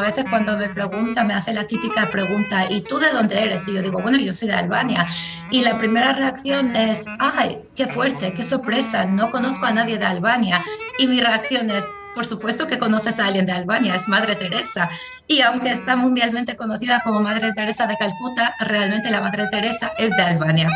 a veces cuando me pregunta, me hace la típica pregunta, ¿y tú de dónde eres? Y yo digo, bueno, yo soy de Albania. Y la primera reacción es, ay, qué fuerte, qué sorpresa, no conozco a nadie de Albania. Y mi reacción es, por supuesto que conoces a alguien de Albania, es Madre Teresa. Y aunque está mundialmente conocida como Madre Teresa de Calcuta, realmente la Madre Teresa es de Albania.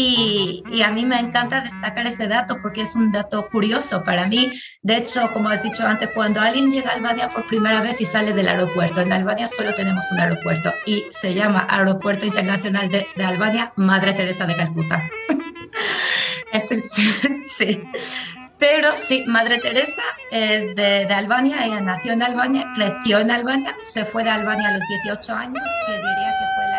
Y, a mí me encanta destacar ese dato porque es un dato curioso para mí. De hecho, como has dicho antes, cuando alguien llega a Albania por primera vez y sale del aeropuerto, en Albania solo tenemos un aeropuerto y se llama Aeropuerto Internacional de, Albania Madre Teresa de Calcuta. sí. Pero sí, Madre Teresa es de, de, Albania, ella nació en Albania, creció en Albania, se fue de Albania a los 18 años, que diría que fue el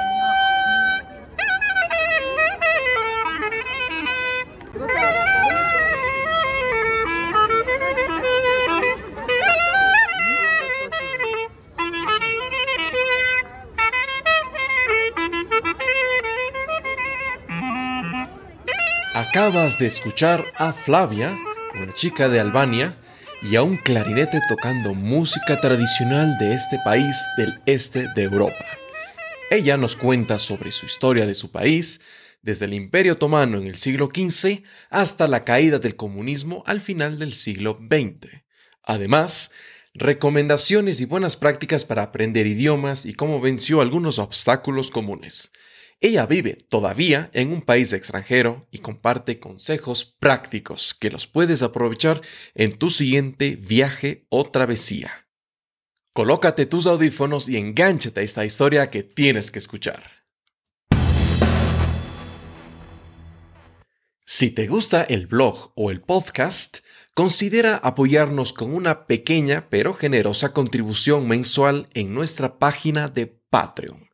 Acabas de escuchar a Flavia, una chica de Albania, y a un clarinete tocando música tradicional de este país del este de Europa. Ella nos cuenta sobre su historia de su país, desde el Imperio Otomano en el siglo XV hasta la caída del comunismo al final del siglo XX. Además, recomendaciones y buenas prácticas para aprender idiomas y cómo venció algunos obstáculos comunes. Ella vive todavía en un país extranjero y comparte consejos prácticos que los puedes aprovechar en tu siguiente viaje o travesía. Colócate tus audífonos y engánchate a esta historia que tienes que escuchar. Si te gusta el blog o el podcast, considera apoyarnos con una pequeña pero generosa contribución mensual en nuestra página de Patreon.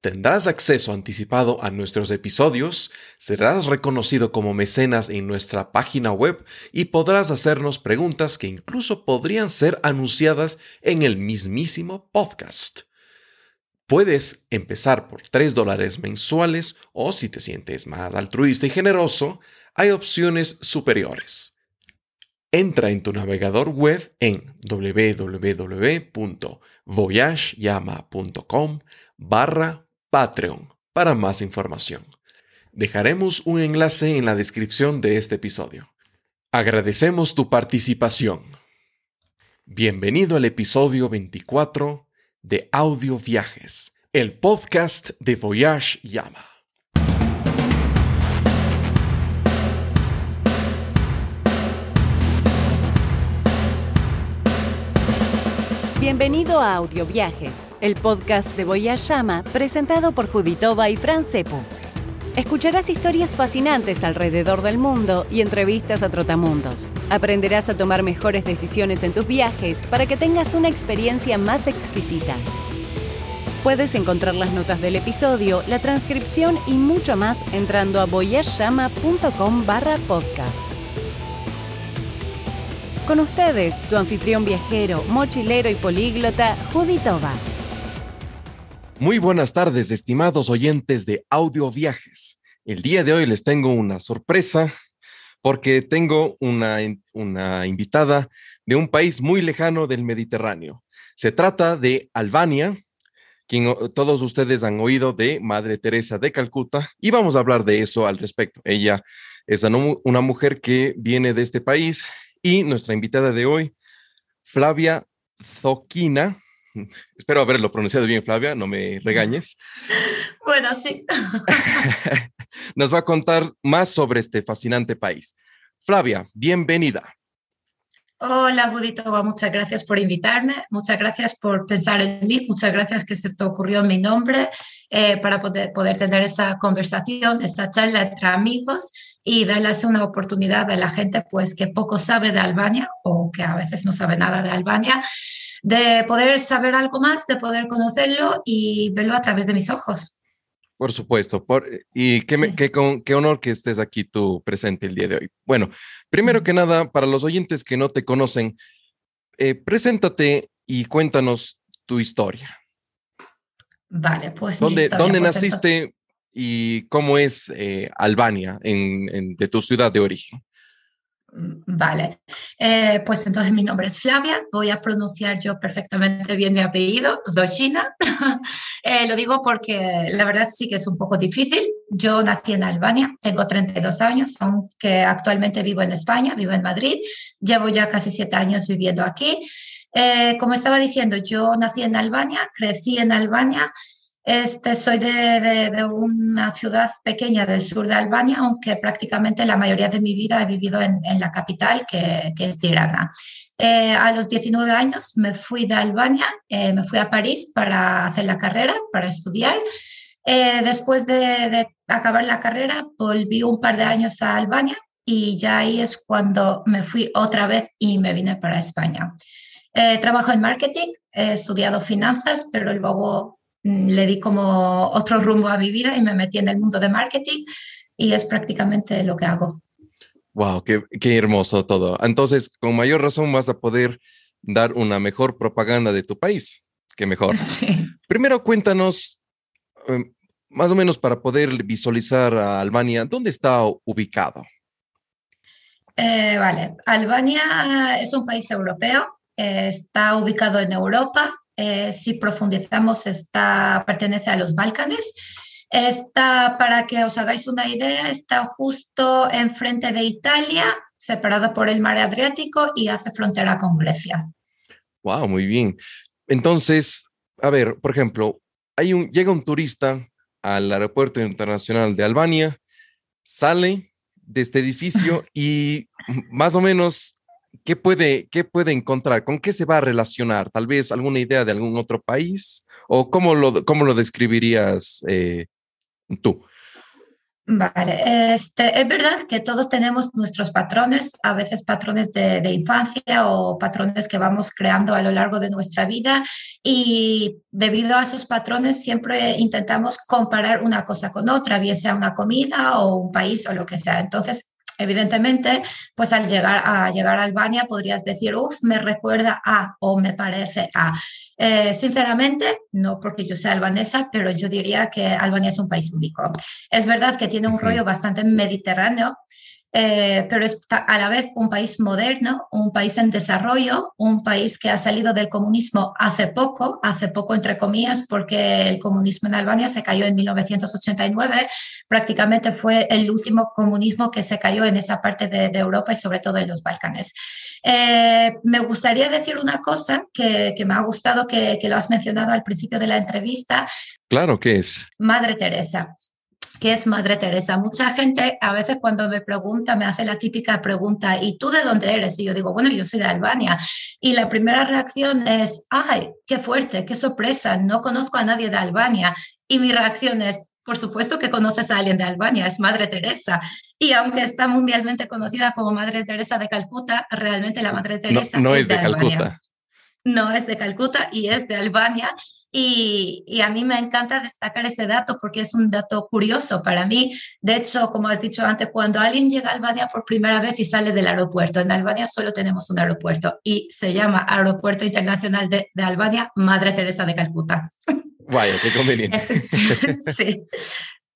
Tendrás acceso anticipado a nuestros episodios, serás reconocido como mecenas en nuestra página web y podrás hacernos preguntas que incluso podrían ser anunciadas en el mismísimo podcast. Puedes empezar por 3 dólares mensuales o si te sientes más altruista y generoso, hay opciones superiores. Entra en tu navegador web en www.voyageyama.com barra Patreon para más información. Dejaremos un enlace en la descripción de este episodio. Agradecemos tu participación. Bienvenido al episodio 24 de Audio Viajes, el podcast de Voyage Yama. Bienvenido a Audio Viajes, el podcast de Voyage Llama presentado por Juditova y Fran Cepu. Escucharás historias fascinantes alrededor del mundo y entrevistas a trotamundos. Aprenderás a tomar mejores decisiones en tus viajes para que tengas una experiencia más exquisita. Puedes encontrar las notas del episodio, la transcripción y mucho más entrando a voyageyama.com barra podcast. Con ustedes, tu anfitrión viajero, mochilero y políglota, Judy Toba. Muy buenas tardes, estimados oyentes de Audio Viajes. El día de hoy les tengo una sorpresa porque tengo una, una invitada de un país muy lejano del Mediterráneo. Se trata de Albania, quien todos ustedes han oído de Madre Teresa de Calcuta, y vamos a hablar de eso al respecto. Ella es una mujer que viene de este país y nuestra invitada de hoy, Flavia Zoquina. Espero haberlo pronunciado bien, Flavia, no me regañes. Bueno, sí. Nos va a contar más sobre este fascinante país. Flavia, bienvenida. Hola, Judito, muchas gracias por invitarme, muchas gracias por pensar en mí, muchas gracias que se te ocurrió mi nombre eh, para poder, poder tener esa conversación, esa charla entre amigos y darles una oportunidad a la gente pues que poco sabe de Albania o que a veces no sabe nada de Albania, de poder saber algo más, de poder conocerlo y verlo a través de mis ojos. Por supuesto, por, y qué, qué, honor que estés aquí tú presente el día de hoy. Bueno, primero que nada, para los oyentes que no te conocen, eh, preséntate y cuéntanos tu historia. Vale, pues. ¿Dónde, ¿dónde pues, naciste? y cómo es eh, Albania de tu ciudad de origen. Mm, vale, eh, pues entonces mi nombre es Flavia, voy a pronunciar yo perfectamente bien mi apellido, Dochina. eh, lo digo porque la verdad sí que es un poco difícil. Yo nací en Albania, tengo 32 años, aunque actualmente vivo en España, vivo en Madrid, llevo ya casi siete años viviendo aquí. Eh, como estaba diciendo, yo nací en Albania, crecí en Albania este, soy de, una ciudad pequeña del sur de Albania, aunque prácticamente la mayoría de mi vida he vivido en, la capital, que, es Tirana. Eh, a los 19 años me fui de Albania, eh, me fui a París para hacer la carrera, para estudiar. Eh, después de, acabar la carrera, volví un par de años a Albania y ya ahí es cuando me fui otra vez y me vine para España. trabajo en marketing, he estudiado finanzas, pero luego le di como otro rumbo a mi vida y me metí en el mundo de marketing y es prácticamente lo que hago. Wow, qué, qué hermoso todo. Entonces, con mayor razón vas a poder dar una mejor propaganda de tu país. Qué mejor. Sí. Primero cuéntanos, em, más o menos para poder visualizar a Albania, ¿dónde está ubicado? Eh, vale, Albania es un país europeo, eh, está ubicado en Europa, eh, si profundizamos, está, pertenece a los Balcanes. Está, para que os hagáis una idea, está justo enfrente de Italia, separada por el mar Adriático y hace frontera con Grecia. Wow, muy bien. Entonces, a ver, por ejemplo, hay un, llega un turista al aeropuerto internacional de Albania, sale de este edificio y más o menos ¿qué puede, ¿qué puede encontrar? ¿Con qué se va a relacionar? Tal vez alguna idea de algún otro país o cómo lo, cómo lo describirías eh, tú. Vale, este, es verdad que todos tenemos nuestros patrones, a veces patrones de, de, infancia o patrones que vamos creando a lo largo de nuestra vida y debido a esos patrones siempre intentamos comparar una cosa con otra, bien sea una comida o un país o lo que sea. Entonces, Evidentemente, pues al llegar a, llegar a Albania podrías decir, uff, me recuerda a o me parece a. Eh, sinceramente, no porque yo sea albanesa, pero yo diría que Albania es un país único. Es verdad que tiene un rollo bastante mediterráneo, eh, pero es a la vez un país moderno, un país en desarrollo, un país que ha salido del comunismo hace poco, hace poco entre comillas, porque el comunismo en Albania se cayó en 1989, prácticamente fue el último comunismo que se cayó en esa parte de, Europa y sobre todo en los Balcanes. Eh, me gustaría decir una cosa que, me ha gustado que, que lo has mencionado al principio de la entrevista. Claro que es. Madre Teresa que es Madre Teresa. Mucha gente a veces cuando me pregunta, me hace la típica pregunta, ¿y tú de dónde eres? Y yo digo, bueno, yo soy de Albania. Y la primera reacción es, ay, qué fuerte, qué sorpresa, no conozco a nadie de Albania. Y mi reacción es, por supuesto que conoces a alguien de Albania, es Madre Teresa. Y aunque está mundialmente conocida como Madre Teresa de Calcuta, realmente la Madre Teresa no, es, de, Calcuta. No es de Calcuta y es de Albania y, a mí me encanta destacar ese dato porque es un dato curioso para mí. De hecho, como has dicho antes, cuando alguien llega a Albania por primera vez y sale del aeropuerto, en Albania solo tenemos un aeropuerto y se llama Aeropuerto Internacional de, de Albania, Madre Teresa de Calcuta. Vaya, qué conveniente. sí.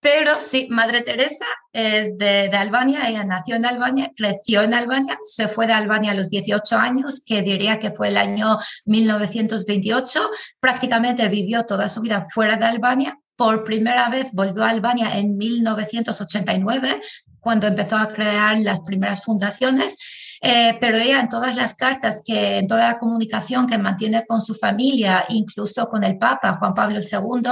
Pero sí, Madre Teresa es de, Albania, ella nació en Albania, creció en Albania, se fue de Albania a los 18 años, que diría que fue el año 1928, prácticamente vivió toda su vida fuera de Albania, por primera vez volvió a Albania en 1989, cuando empezó a crear las primeras fundaciones eh, pero ella en todas las cartas, que en toda la comunicación que mantiene con su familia, incluso con el Papa Juan Pablo II,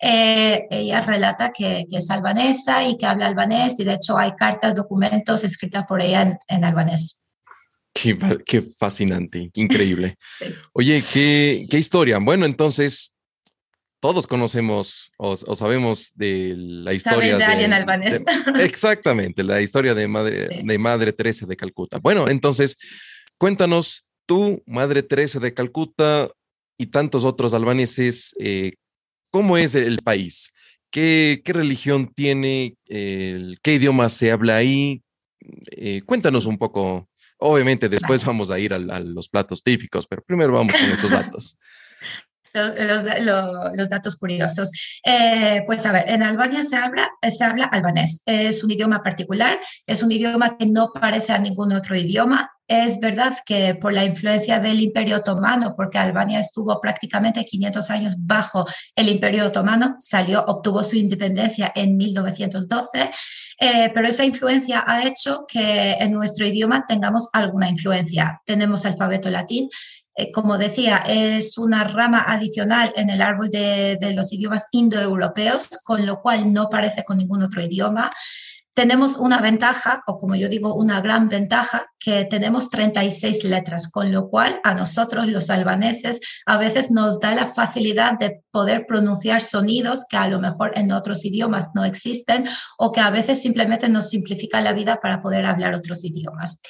eh, ella relata que, es albanesa y que habla albanés y de hecho hay cartas, documentos escritas por ella en, albanés. Qué, qué, fascinante, increíble. Oye, ¿qué, qué historia. Bueno, entonces todos conocemos o, sabemos de la historia de, alguien albanés. exactamente, la historia de madre, de madre Teresa de Calcuta. Bueno, entonces, cuéntanos, tú, Madre Teresa de Calcuta y tantos otros albaneses, eh, ¿cómo es el país? ¿Qué, qué religión tiene? ¿Qué idioma se habla ahí? Eh, cuéntanos un poco. Obviamente después vamos a ir a, a los platos típicos, pero primero vamos con esos datos. Los, datos curiosos. Eh, pues a ver, en Albania se habla, se habla albanés. Es un idioma particular, es un idioma que no parece a ningún otro idioma. Es verdad que por la influencia del Imperio Otomano, porque Albania estuvo prácticamente 500 años bajo el Imperio Otomano, salió, obtuvo su independencia en 1912, eh, pero esa influencia ha hecho que en nuestro idioma tengamos alguna influencia. Tenemos alfabeto latín, eh, como decía, es una rama adicional en el árbol de, de los idiomas indoeuropeos, con lo cual no parece con ningún otro idioma tenemos una ventaja, o como yo digo, una gran ventaja, que tenemos 36 letras, con lo cual a nosotros los albaneses a veces nos da la facilidad de poder pronunciar sonidos que a lo mejor en otros idiomas no existen o que a veces simplemente nos simplifica la vida para poder hablar otros idiomas.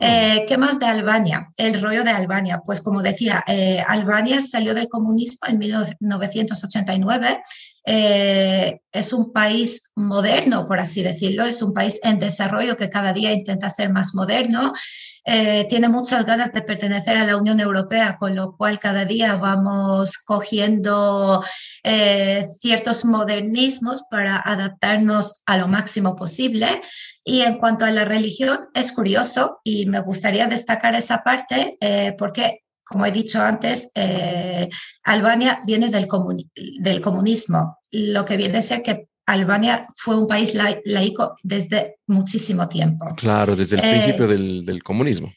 Eh, ¿Qué más de Albania? El rollo de Albania. Pues como decía, eh, Albania salió del comunismo en 1989 eh, es un país moderno, por así decirlo, es un país en desarrollo que cada día intenta ser más moderno. Eh, tiene muchas ganas de pertenecer a la Unión Europea, con lo cual cada día vamos cogiendo eh, ciertos modernismos para adaptarnos a lo máximo posible. Y en cuanto a la religión, es curioso y me gustaría destacar esa parte porque como he dicho antes, eh, Albania viene del, del, comunismo, lo que viene a ser que Albania fue un país laico desde muchísimo tiempo. Claro, desde el principio eh, del, del comunismo.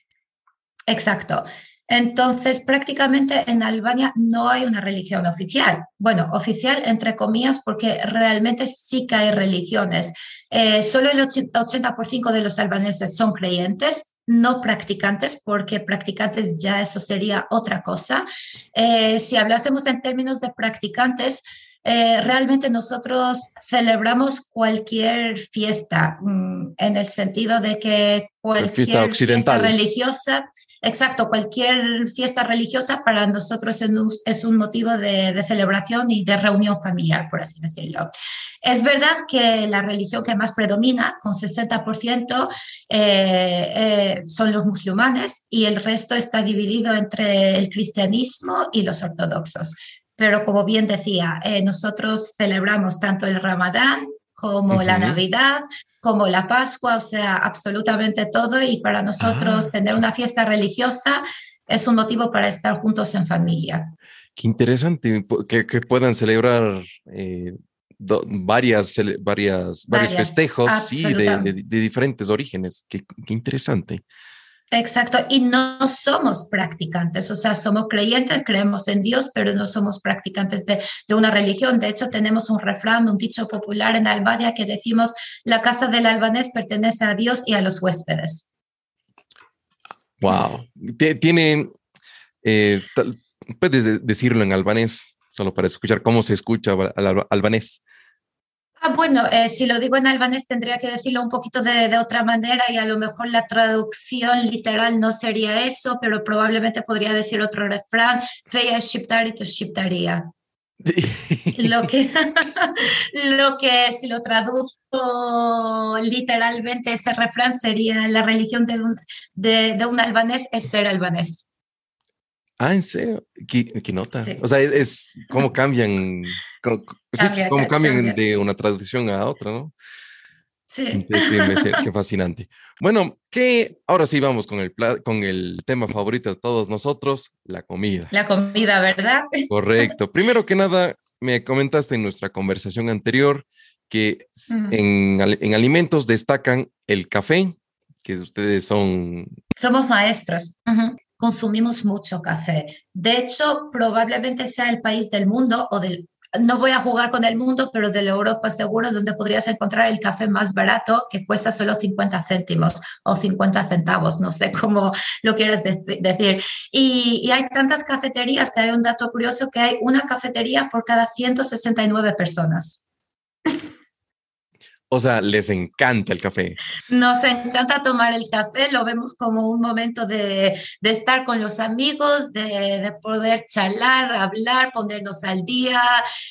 Exacto. Entonces, prácticamente en Albania no hay una religión oficial. Bueno, oficial entre comillas, porque realmente sí que hay religiones. Eh, solo el 80% de los albaneses son creyentes, no practicantes, porque practicantes ya eso sería otra cosa. Eh, si hablásemos en términos de practicantes, eh, realmente nosotros celebramos cualquier fiesta mm, en el sentido de que cualquier fiesta, religiosa, exacto, cualquier fiesta religiosa para nosotros es un, motivo de, celebración y de reunión familiar, por así decirlo. Es verdad que la religión que más predomina, con 60%, eh, eh, son los musulmanes y el resto está dividido entre el cristianismo y los ortodoxos. Pero como bien decía, eh, nosotros celebramos tanto el Ramadán como la Navidad, como la Pascua, o sea, absolutamente todo. Y para nosotros ah, tener una fiesta religiosa es un motivo para estar juntos en familia. Qué interesante que, puedan celebrar eh, varias, varias, varios festejos de, diferentes orígenes. qué interesante. Exacto, y no somos practicantes, o sea, somos creyentes, creemos en Dios, pero no somos practicantes de, una religión. De hecho, tenemos un refrán, un dicho popular en Albania que decimos, la casa del albanés pertenece a Dios y a los huéspedes. Wow, tiene, eh, puedes decirlo en albanés, solo para escuchar cómo se escucha al albanés. Ah, bueno, eh, si lo digo en albanés tendría que decirlo un poquito de, otra manera y a lo mejor la traducción literal no sería eso, pero probablemente podría decir otro refrán, feia shiptari to shiptaría. lo, que, lo que si lo traduzco literalmente ese refrán sería la religión de un, de un albanés es ser albanés. Ah, ¿en serio? ¿Qué, nota? O sea, es, como cambian, como, cambian de una traducción a otra, ¿no? Sí. Qué fascinante. Bueno, que ahora sí vamos con el, con el tema favorito de todos nosotros, la comida. La comida, ¿verdad? Correcto. Primero que nada, me comentaste en nuestra conversación anterior que en, en, alimentos destacan el café, que ustedes son... Somos maestros consumimos mucho café. De hecho, probablemente sea el país del mundo o del no voy a jugar con el mundo, pero de la Europa seguro, donde podrías encontrar el café más barato que cuesta solo 50 céntimos o 50 centavos, no sé cómo lo quieres decir. Y, y, hay tantas cafeterías que hay un dato curioso que hay una cafetería por cada 169 personas. O sea, les encanta el café. Nos encanta tomar el café, lo vemos como un momento de, estar con los amigos, de, poder charlar, hablar, ponernos al día.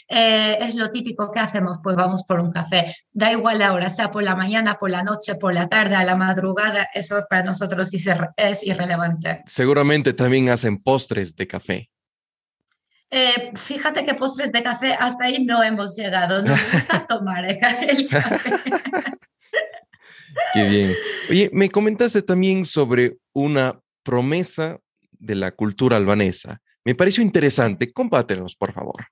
Eh, es lo típico que hacemos, pues vamos por un café. Da igual la hora, sea por la mañana, por la noche, por la tarde, a la madrugada, eso para nosotros es irrelevante. Seguramente también hacen postres de café. Eh, fíjate que postres de café hasta ahí no hemos llegado. Nos gusta tomar el café. Qué bien. Oye, me comentaste también sobre una promesa de la cultura albanesa. Me pareció interesante. Compátenos, por favor.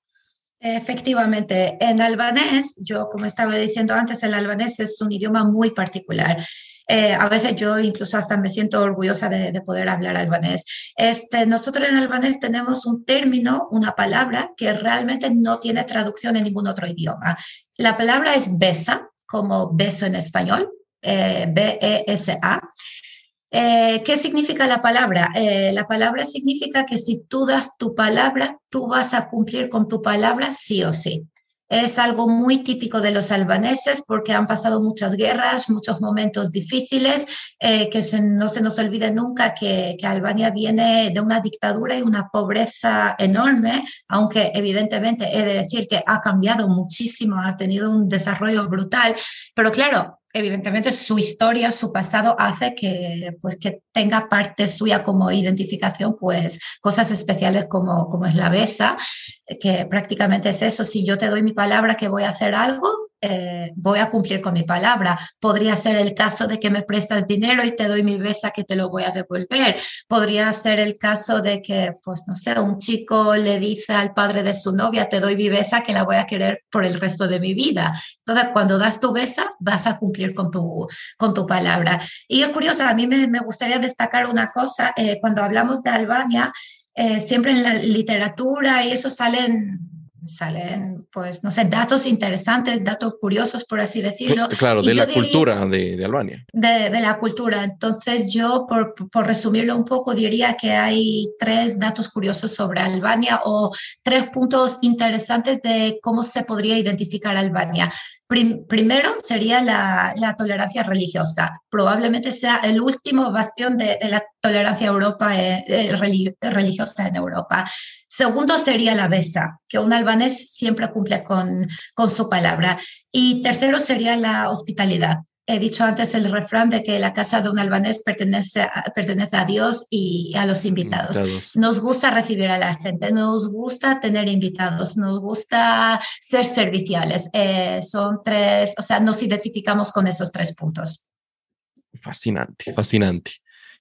Efectivamente, en albanés, yo como estaba diciendo antes, el albanés es un idioma muy particular. Eh, a veces yo incluso hasta me siento orgullosa de, poder hablar albanés. Este, nosotros en albanés tenemos un término, una palabra que realmente no tiene traducción en ningún otro idioma. La palabra es besa, como beso en español, eh, B-E-S-A. Eh, ¿Qué significa la palabra? la palabra significa que si tú das tu palabra, tú vas a cumplir con tu palabra sí o sí. Es algo muy típico de los albaneses porque han pasado muchas guerras, muchos momentos difíciles, eh, que no se nos olvide nunca que, que, Albania viene de una dictadura y una pobreza enorme, aunque evidentemente he de decir que ha cambiado muchísimo, ha tenido un desarrollo brutal, pero claro, evidentemente su historia, su pasado hace que, pues, que tenga parte suya como identificación, pues cosas especiales como, como es la besa, que prácticamente es eso, si yo te doy mi palabra que voy a hacer algo, eh, voy a cumplir con mi palabra. Podría ser el caso de que me prestas dinero y te doy mi besa que te lo voy a devolver. Podría ser el caso de que, pues no sé, un chico le dice al padre de su novia, te doy mi besa que la voy a querer por el resto de mi vida. Entonces, cuando das tu besa, vas a cumplir con tu, con tu palabra. Y es curioso, a mí me, me gustaría destacar una cosa, eh, cuando hablamos de Albania, eh, siempre en la literatura y eso salen salen, pues, no sé, datos interesantes, datos curiosos, por así decirlo. Claro, de la cultura de, de Albania. De, de, la cultura. Entonces, yo, por, por, resumirlo un poco, diría que hay tres datos curiosos sobre Albania o tres puntos interesantes de cómo se podría identificar Albania primero sería la, tolerancia religiosa. Probablemente sea el último bastión de, la tolerancia eh, eh, religiosa en Europa. Segundo sería la besa, que un albanés siempre cumple con su palabra. Y tercero sería la hospitalidad he dicho antes el refrán de que la casa de un albanés pertenece a, pertenece a Dios y a los invitados. Nos gusta recibir a la gente, nos gusta tener invitados, nos gusta ser serviciales. Eh, son tres, o sea, nos identificamos con esos tres puntos. Fascinante, fascinante,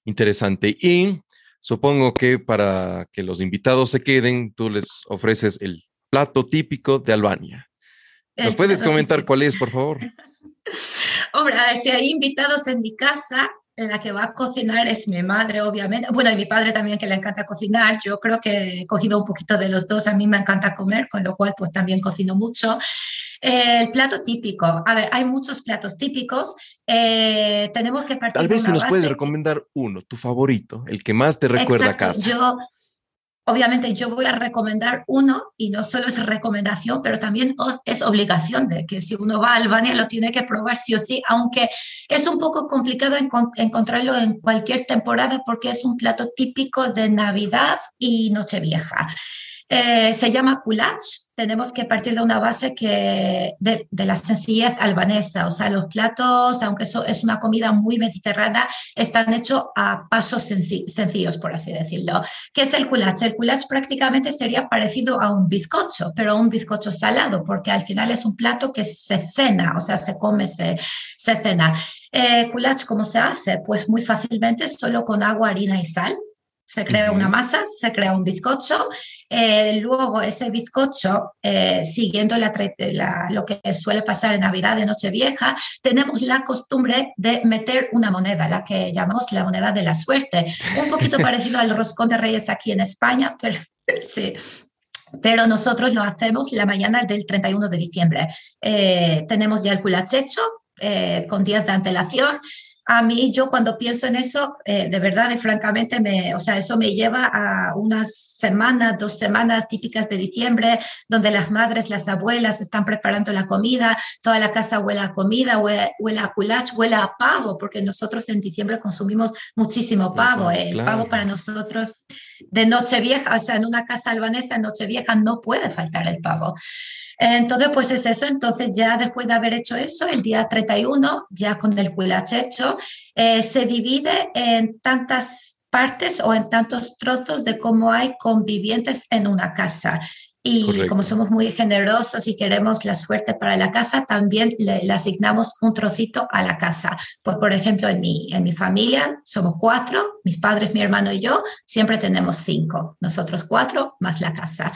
interesante. Y supongo que para que los invitados se queden, tú les ofreces el plato típico de Albania. ¿Nos puedes comentar cuál es, por favor? Hombre, a ver, si hay invitados en mi casa, la que va a cocinar es mi madre, obviamente. Bueno, y mi padre también, que le encanta cocinar. Yo creo que he cogido un poquito de los dos. A mí me encanta comer, con lo cual, pues también cocino mucho. el plato típico. A ver, hay muchos platos típicos. Eh, tenemos que partir Tal vez si nos puedes recomendar uno, tu favorito, el que más te recuerda a casa. Yo, Obviamente yo voy a recomendar uno y no solo es recomendación, pero también es obligación de que si uno va a Albania lo tiene que probar sí o sí, aunque es un poco complicado encontrarlo en cualquier temporada porque es un plato típico de Navidad y Nochevieja. Eh, se llama kulach. Tenemos que partir de una base que de, la sencillez albanesa, o sea, los platos, aunque eso es una comida muy mediterránea, están hechos a pasos sencillos, por así decirlo. ¿Qué es el kulach? El kulach prácticamente sería parecido a un bizcocho, pero un bizcocho salado, porque al final es un plato que se cena, o sea, se come, se, se cena. Eh, kulach, ¿cómo se hace? Pues muy fácilmente, solo con agua, harina y sal se crea una masa, se crea un bizcocho, eh, luego ese bizcocho, eh, siguiendo la, lo que suele pasar en Navidad de Nochevieja, tenemos la costumbre de meter una moneda, la que llamamos la moneda de la suerte, un poquito parecido al roscón de reyes aquí en España, pero sí. Pero nosotros lo hacemos la mañana del 31 de diciembre. Eh, tenemos ya el culachecho con días de antelación a mí yo cuando pienso en eso, eh, de verdad y francamente, me, o sea, eso me lleva a unas semanas, dos semanas típicas de diciembre, donde las madres, las abuelas están preparando la comida, toda la casa huele a comida, huele, a culach, huele a pavo, porque nosotros en diciembre consumimos muchísimo pavo. El pavo para nosotros de Nochevieja, o sea, en una casa albanesa en Nochevieja no puede faltar el pavo. Entonces, pues es eso. Entonces, ya después de haber hecho eso, el día 31, ya con el culach hecho, eh, se divide en tantas partes o en tantos trozos de cómo hay convivientes en una casa. Y como somos muy generosos y queremos la suerte para la casa, también le, asignamos un trocito a la casa. Pues, por ejemplo, en mi, en mi familia somos cuatro, mis padres, mi hermano y yo, siempre tenemos cinco, nosotros cuatro más la casa.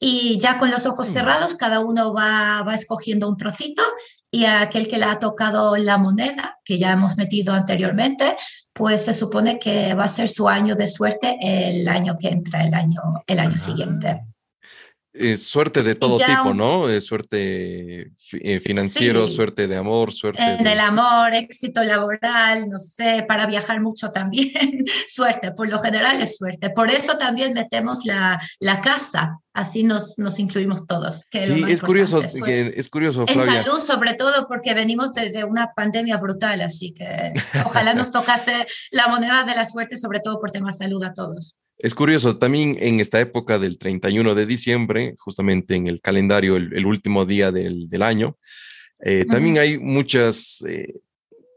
Y ya con los ojos mm. cerrados, cada uno va, va escogiendo un trocito y aquel que le ha tocado la moneda, que ya hemos metido anteriormente, pues se supone que va a ser su año de suerte el año que entra, el año, el año siguiente. Es suerte de todo tipo, ¿no? Es suerte eh, financiero, suerte de amor, suerte. En el amor, éxito laboral, no sé, para viajar mucho también, suerte, por lo general es suerte. Por eso también metemos la, la casa, así nos, nos incluimos todos. Que sí, es, curioso, es curioso. En salud, sobre todo, porque venimos de, de, una pandemia brutal, así que ojalá nos tocase la moneda de la suerte, sobre todo por tema salud a todos. Es curioso, también en esta época del 31 de diciembre, justamente en el calendario, el, último día del, año, eh, también hay muchas, eh,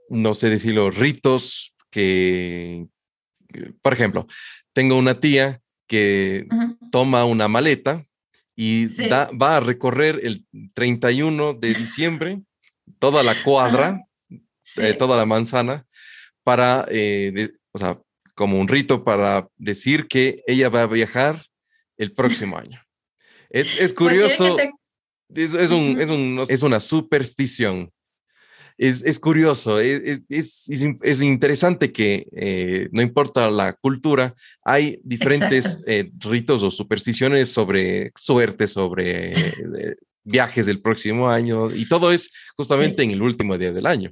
no sé decirlo, ritos que, por ejemplo, tengo una tía que toma una maleta y va a recorrer el 31 de diciembre toda la cuadra, eh, toda la manzana, para, o sea, como un rito para decir que ella va a viajar el próximo año. Es, es curioso, es, es, un, es, un, es, una superstición. Es, es curioso, es, es, interesante que eh, no importa la cultura, hay diferentes eh, ritos o supersticiones sobre suerte, sobre eh, viajes del próximo año y todo es justamente en el último día del año.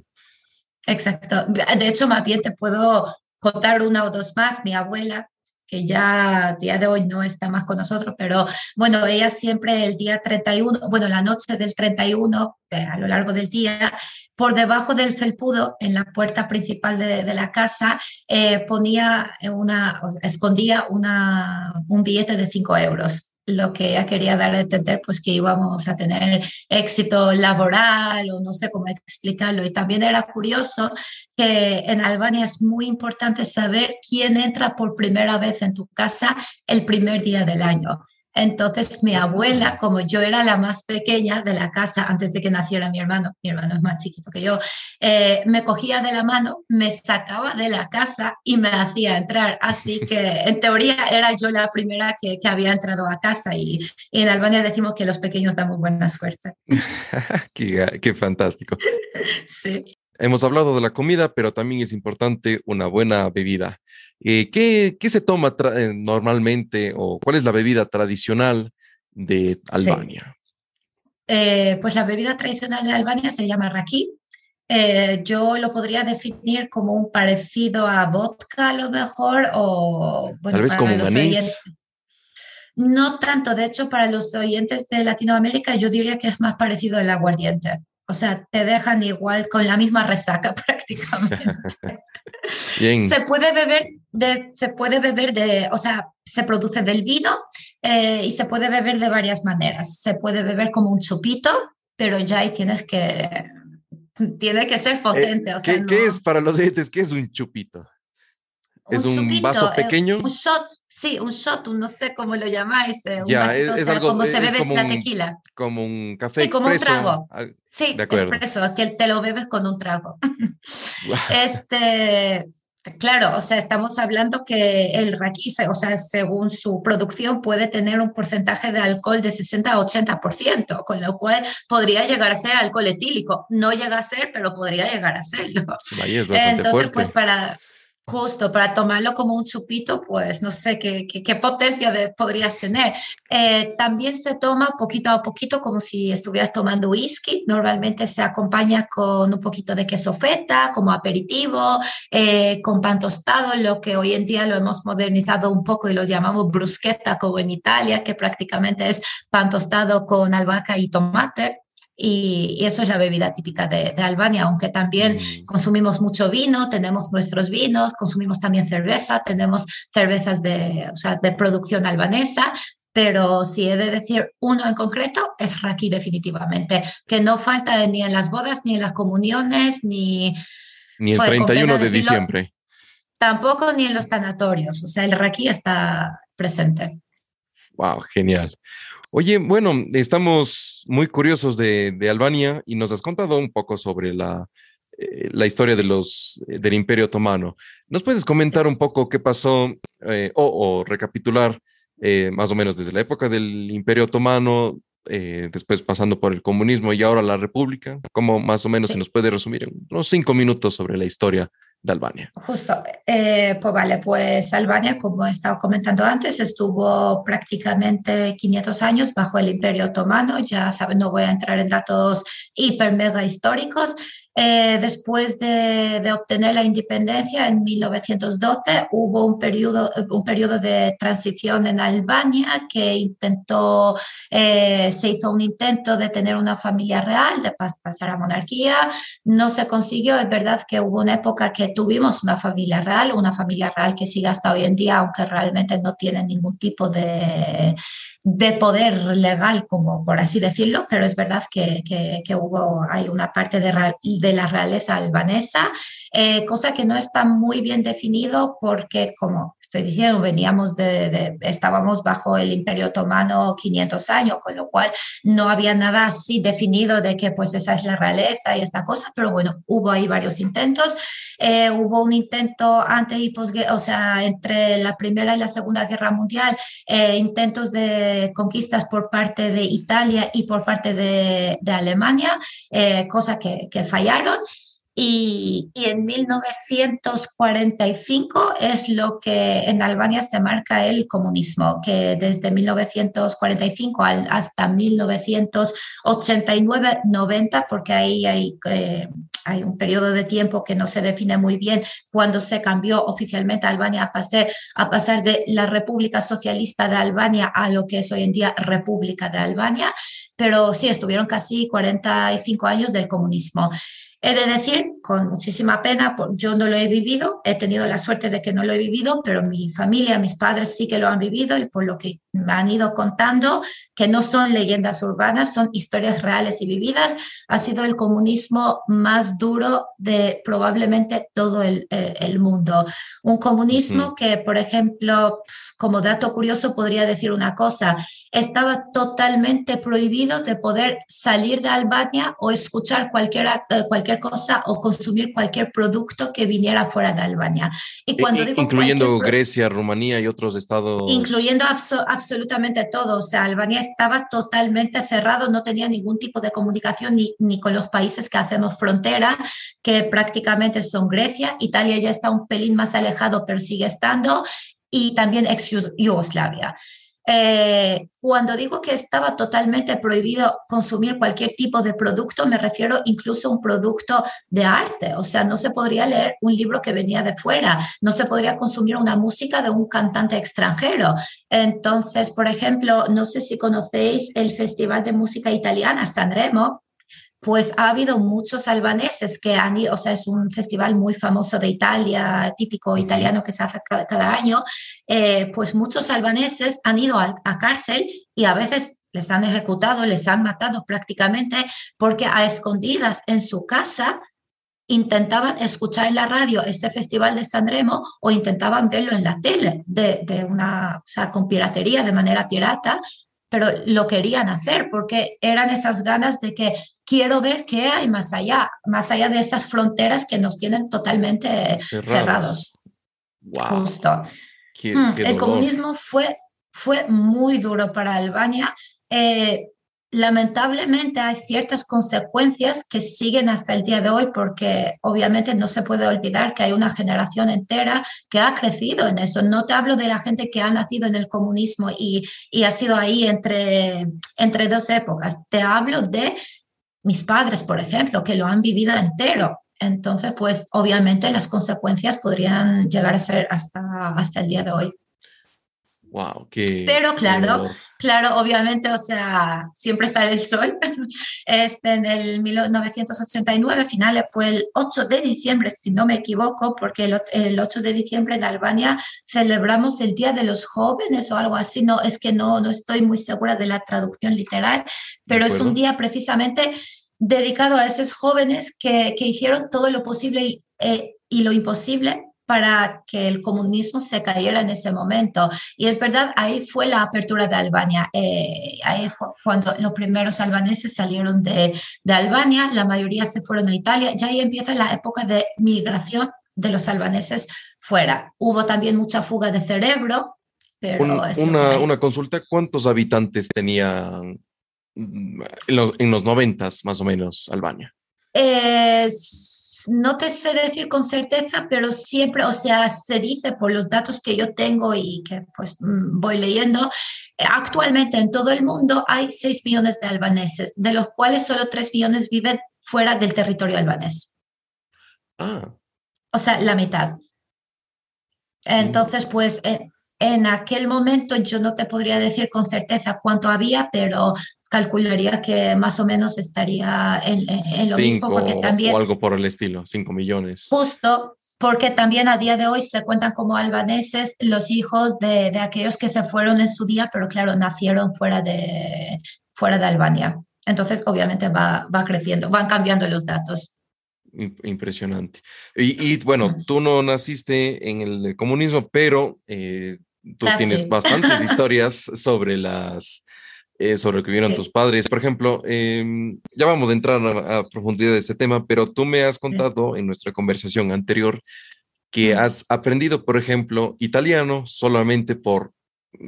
Exacto. De hecho, más bien te puedo contar una o dos más. Mi abuela, que ya día de hoy no está más con nosotros, pero bueno, ella siempre el día 31, bueno, la noche del 31, eh, a lo largo del día, por debajo del felpudo, en la puerta principal de, de la casa, eh, ponía una, escondía una, un billete de 5 euros lo que ella quería dar a entender, pues que íbamos a tener éxito laboral o no sé cómo explicarlo. Y también era curioso que en Albania es muy importante saber quién entra por primera vez en tu casa el primer día del año. Entonces mi abuela, como yo era la más pequeña de la casa antes de que naciera mi hermano, mi hermano es más chiquito que yo, eh, me cogía de la mano, me sacaba de la casa y me hacía entrar. Así que en teoría era yo la primera que, que había entrado a casa y, en Albania decimos que los pequeños damos buena suerte. qué, qué fantástico. sí. Hemos hablado de la comida, pero también es importante una buena bebida. Eh, ¿qué, ¿qué, se toma eh, normalmente o cuál es la bebida tradicional de Albania? Eh, pues la bebida tradicional de Albania se llama raki. yo lo podría definir como un parecido a vodka a lo mejor o... Bueno, Tal vez como un anís. No tanto, de hecho, para los oyentes de Latinoamérica yo diría que es más parecido al aguardiente. O sea, te dejan igual con la misma resaca prácticamente. Se puede beber de, se puede beber de, o sea, se produce del vino eh, y se puede beber de varias maneras. Se puede beber como un chupito, pero ya ahí tienes que, tiene que ser potente. Eh, ¿qué, ¿Qué, es para los oyentes? ¿Qué es un chupito? ¿Es un, vaso eh, pequeño? un shot, sí, un shot, no sé cómo lo llamáis. un vasito, es, algo, como se bebe la tequila. como un café sí, como un trago. Sí, expreso, que te lo bebes con un trago. este, claro, o sea, estamos hablando que el raki, o sea, según su producción, puede tener un porcentaje de alcohol de 60 a 80%, con lo cual podría llegar a ser alcohol etílico. No llega a ser, pero podría llegar a serlo. Entonces, pues para Justo, para tomarlo como un chupito, pues no sé qué, qué, potencia podrías tener. Eh, también se toma poquito a poquito como si estuvieras tomando whisky. Normalmente se acompaña con un poquito de queso feta como aperitivo, eh, con pan tostado, lo que hoy en día lo hemos modernizado un poco y lo llamamos bruschetta como en Italia, que prácticamente es pan tostado con albahaca y tomate y, eso es la bebida típica de, Albania, aunque también mm. consumimos mucho vino, tenemos nuestros vinos, consumimos también cerveza, tenemos cervezas de, o sea, de producción albanesa, pero si he de decir uno en concreto, es Raki definitivamente, que no falta ni en las bodas, ni en las comuniones, ni... Ni el 31 de diciembre. Tampoco ni en los tanatorios, o sea, el raki está presente. Wow, genial. Oye, bueno, estamos muy curiosos de, Albania y nos has contado un poco sobre la, eh, la historia de los, del Imperio Otomano. ¿Nos puedes comentar un poco qué pasó eh, o, recapitular eh, más o menos desde la época del Imperio Otomano, después pasando por el comunismo y ahora la República? ¿Cómo más o menos se nos puede resumir en unos cinco minutos sobre la historia de Albania. Justo, eh, pues vale, pues Albania, como he estado comentando antes, estuvo prácticamente 500 años bajo el Imperio Otomano, ya saben, no voy a entrar en datos hiper mega históricos, eh, después de, obtener la independencia en 1912 hubo un periodo, un periodo de transición en Albania que intentó, eh, se hizo un intento de tener una familia real, de pasar a monarquía, no se consiguió, es verdad que hubo una época que tuvimos una familia real, una familia real que sigue hasta hoy en día, aunque realmente no tiene ningún tipo de de poder legal, como por así decirlo, pero es verdad que, que, hubo, hay una parte de, de la realeza albanesa, eh, cosa que no está muy bien definido porque, como estoy diciendo, veníamos de, estábamos bajo el Imperio Otomano 500 años, con lo cual no había nada así definido de que pues esa es la realeza y esta cosa, pero bueno, hubo ahí varios intentos. Eh, hubo un intento antes y post, o sea, entre la Primera y la Segunda Guerra Mundial, eh, intentos de conquistas por parte de Italia y por parte de, Alemania, eh, cosa que fallaron. Y, en 1945 es lo que en Albania se marca el comunismo, que desde 1945 hasta 1989-90, porque ahí hay, eh, hay un periodo de tiempo que no se define muy bien, cuando se cambió oficialmente Albania a pasar, a pasar de la República Socialista de Albania a lo que es hoy en día República de Albania, pero sí, estuvieron casi 45 años del comunismo. He de decir, con muchísima pena, yo no lo he vivido, he tenido la suerte de que no lo he vivido, pero mi familia, mis padres sí que lo han vivido y por lo que me han ido contando, que no son leyendas urbanas, son historias reales y vividas, ha sido el comunismo más duro de probablemente todo el, eh, mundo. Un comunismo que, por ejemplo, como dato curioso, podría decir una cosa, estaba totalmente prohibido de poder salir de Albania o escuchar cualquier, eh, cualquier cosa o consumir cualquier producto que viniera fuera de Albania. Y cuando digo incluyendo Grecia, Rumanía y otros estados. Incluyendo absolutamente todo. O sea, Albania estaba totalmente cerrado, no tenía ningún tipo de comunicación ni, ni con los países que hacemos frontera, que prácticamente son Grecia. Italia ya está un pelín más alejado, pero sigue estando. Y también ex Yugoslavia. Eh, cuando digo que estaba totalmente prohibido consumir cualquier tipo de producto, me refiero incluso a un producto de arte. O sea, no se podría leer un libro que venía de fuera, no se podría consumir una música de un cantante extranjero. Entonces, por ejemplo, no sé si conocéis el Festival de Música Italiana Sanremo, pues ha habido muchos albaneses que han ido, o sea, es un festival muy famoso de Italia, típico italiano que se hace cada, año, eh, pues muchos albaneses han ido a, cárcel y a veces les han ejecutado, les han matado prácticamente porque a escondidas en su casa intentaban escuchar en la radio ese festival de San Remo o intentaban verlo en la tele de, de una, o sea, con piratería, de manera pirata, pero lo querían hacer porque eran esas ganas de que quiero ver qué hay más allá, más allá de esas fronteras que nos tienen totalmente cerrados. Justo. Hmm, el comunismo fue, fue muy duro para Albania. Eh, lamentablemente hay ciertas consecuencias que siguen hasta el día de hoy porque obviamente no se puede olvidar que hay una generación entera que ha crecido en eso. No te hablo de la gente que ha nacido en el comunismo y, y ha sido ahí entre, entre dos épocas. Te hablo de mis padres, por ejemplo, que lo han vivido entero. Entonces, pues obviamente las consecuencias podrían llegar a ser hasta, hasta el día de hoy. Wow, qué. Pero claro, claro, obviamente, o sea, siempre sale el sol. Este, en el 1989, finales, fue el 8 de diciembre, si no me equivoco, porque el, el, 8 de diciembre en Albania celebramos el Día de los Jóvenes o algo así. No, es que no, no estoy muy segura de la traducción literal, pero es un día precisamente dedicado a esos jóvenes que, que hicieron todo lo posible y, eh, y lo imposible para que el comunismo se cayera en ese momento. Y es verdad, ahí fue la apertura de Albania. Eh, ahí fue cuando los primeros albaneses salieron de, de Albania, la mayoría se fueron a Italia, ya ahí empieza la época de migración de los albaneses fuera. Hubo también mucha fuga de cerebro. Pero una, una, consulta, ¿cuántos habitantes tenía en los, en los 90 más o menos Albania? No te sé decir con certeza, pero siempre, o sea, se dice por los datos que yo tengo y que pues mm, voy leyendo, eh, actualmente en todo el mundo hay 6 millones de albaneses, de los cuales solo 3 millones viven fuera del territorio albanés. Ah. O sea, la mitad. Entonces, pues eh, en aquel momento yo no te podría decir con certeza cuánto había, pero calcularía que más o menos estaría en, lo mismo porque también... O algo por el estilo, 5 millones. Justo, porque también a día de hoy se cuentan como albaneses los hijos de, de, aquellos que se fueron en su día, pero claro, nacieron fuera de, fuera de Albania. Entonces, obviamente va, va creciendo, van cambiando los datos. Impresionante. Y, bueno, tú no naciste en el comunismo, pero eh, tú tienes bastantes historias sobre las eh, sobre lo que vieron tus padres. Por ejemplo, em, ya vamos a entrar a, profundidad de este tema, pero tú me has contado en nuestra conversación anterior que has aprendido, por ejemplo, italiano solamente por...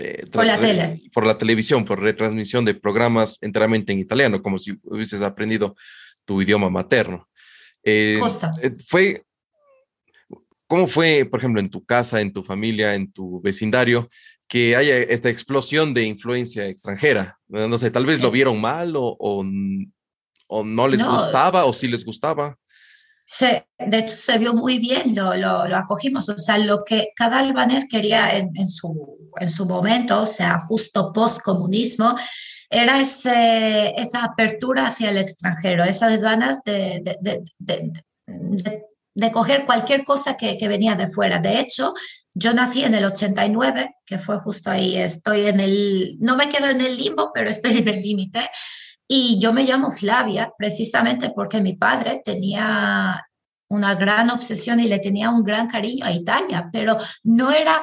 Eh, por la tele. Por la televisión, por retransmisión de programas enteramente en italiano, como si hubieses aprendido tu idioma materno. Eh, fue, ¿Cómo fue, por ejemplo, en tu casa, en tu familia, en tu vecindario? que haya esta explosión de influencia extranjera. No sé, tal vez lo vieron mal o, o, no les gustaba o sí les gustaba. Se, de hecho, se vio muy bien, lo, lo, lo, acogimos. O sea, lo que cada albanés quería en, en, su, en su momento, o sea, justo post-comunismo, era ese, esa apertura hacia el extranjero, esas ganas de, de, de, de coger cualquier cosa que, que, venía de fuera. De hecho, yo nací en el 89, que fue justo ahí, estoy en el, no me quedo en el limbo, pero estoy en el límite. Y yo me llamo Flavia precisamente porque mi padre tenía una gran obsesión y le tenía un gran cariño a Italia, pero no era,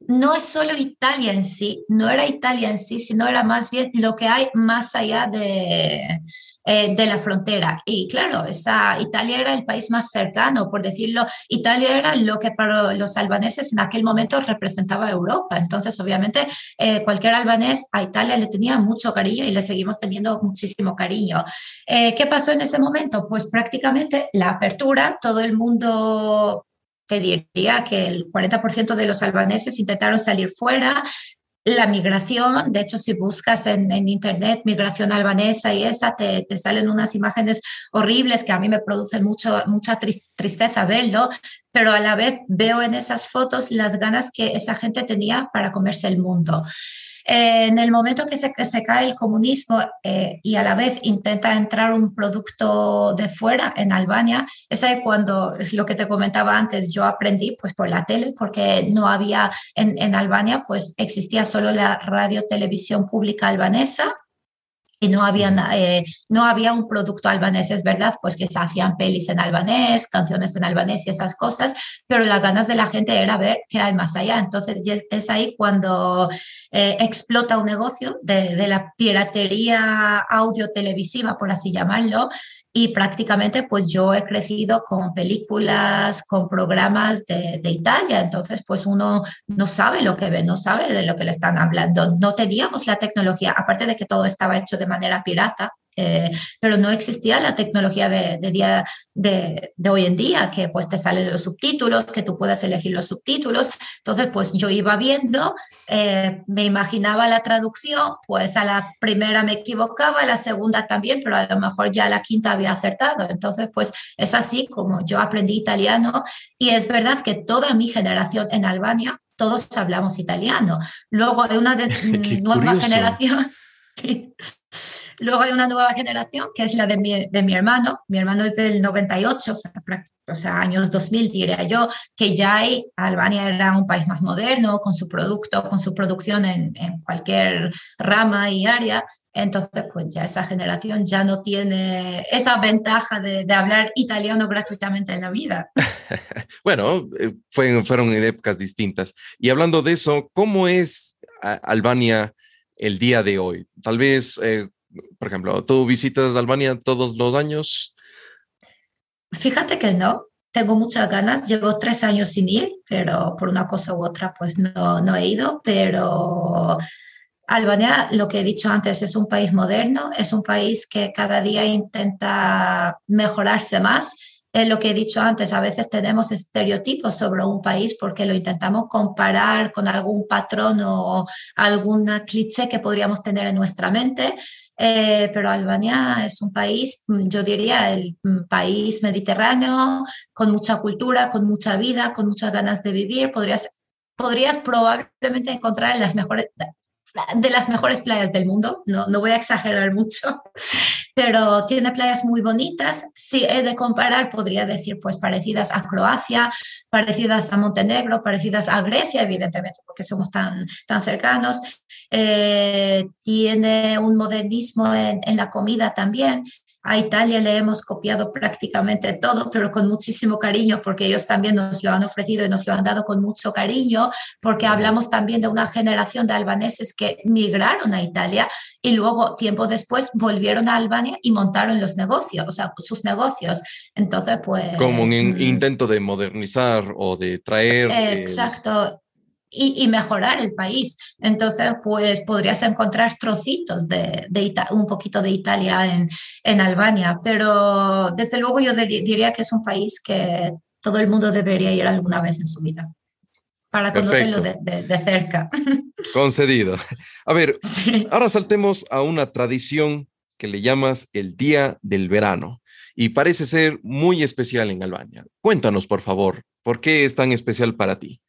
no es solo Italia en sí, no era Italia en sí, sino era más bien lo que hay más allá de, eh, de la frontera. Y claro, esa, Italia era el país más cercano, por decirlo, Italia era lo que para los albaneses en aquel momento representaba Europa. Entonces, obviamente, eh, cualquier albanés a Italia le tenía mucho cariño y le seguimos teniendo muchísimo cariño. Eh, ¿Qué pasó en ese momento? Pues prácticamente la apertura, todo el mundo te diría que el 40% de los albaneses intentaron salir fuera, la migración, de hecho, si buscas en, internet migración albanesa y esa, te, te, salen unas imágenes horribles que a mí me producen mucho, mucha tristeza verlo, pero a la vez veo en esas fotos las ganas que esa gente tenía para comerse el mundo. Eh, en el momento que se, se cae el comunismo eh, y a la vez intenta entrar un producto de fuera en Albania, es ahí cuando, es lo que te comentaba antes, yo aprendí pues por la tele, porque no había en Albania, pues existía solo la radio televisión pública albanesa y no había, eh, no había un producto albanés, es verdad, pues que se hacían pelis en albanés, canciones en albanés y esas cosas, pero las ganas de la gente era ver qué hay más allá. Entonces es ahí cuando eh, explota un negocio de, de la piratería audio televisiva, por así llamarlo, y prácticamente pues yo he crecido con películas, con programas de, de, Italia, entonces pues uno no sabe lo que ve, no sabe de lo que le están hablando. No teníamos la tecnología, aparte de que todo estaba hecho de manera pirata, eh, pero no existía la tecnología de, de día de, de, hoy en día, que pues te salen los subtítulos, que tú puedas elegir los subtítulos. Entonces, pues yo iba viendo, eh, me imaginaba la traducción, pues a la primera me equivocaba, a la segunda también, pero a lo mejor ya a la quinta había acertado. Entonces, pues es así como yo aprendí italiano y es verdad que toda mi generación en Albania, todos hablamos italiano. Luego hay una de, nueva generación. Sí. Luego hay una nueva generación que es la de mi, de mi hermano. Mi hermano es del 98, o sea, años 2000 diría yo, que ya hay, Albania era un país más moderno con su producto, con su producción en, cualquier rama y área, entonces, pues ya esa generación ya no tiene esa ventaja de, hablar italiano gratuitamente en la vida. bueno, eh, fue, fueron en épocas distintas. Y hablando de eso, ¿cómo es Albania el día de hoy? Tal vez, eh, por ejemplo, ¿tú visitas Albania todos los años? Fíjate que no, tengo muchas ganas, llevo tres años sin ir, pero por una cosa u otra pues no, no he ido, pero Albania, lo que he dicho antes, es un país moderno, es un país que cada día intenta mejorarse más. Es lo que he dicho antes, a veces tenemos estereotipos sobre un país porque lo intentamos comparar con algún patrón o algún cliché que podríamos tener en nuestra mente. Eh, pero Albania es un país, yo diría, el país mediterráneo, con mucha cultura, con mucha vida, con muchas ganas de vivir. Podrías, podrías probablemente encontrar en las mejores, de las mejores playas del mundo, no, no voy a exagerar mucho, pero tiene playas muy bonitas. Si he de comparar, podría decir pues parecidas a Croacia, parecidas a Montenegro, parecidas a Grecia, evidentemente, porque somos tan, tan cercanos. Eh, tiene un modernismo en, en la comida también. A Italia le hemos copiado prácticamente todo, pero con muchísimo cariño, porque ellos también nos lo han ofrecido y nos lo han dado con mucho cariño, porque hablamos también de una generación de albaneses que migraron a Italia y luego, tiempo después, volvieron a Albania y montaron los negocios, o sea, sus negocios. Entonces, pues... Como un intento de modernizar o de traer... Exacto y, mejorar el país. Entonces, pues podrías encontrar trocitos de, de un poquito de Italia en, en, Albania, pero desde luego yo diría que es un país que todo el mundo debería ir alguna vez en su vida para conocerlo de, de, cerca. Concedido. A ver, ahora saltemos a una tradición que le llamas el Día del Verano y parece ser muy especial en Albania. Cuéntanos, por favor, ¿por qué es tan especial para ti?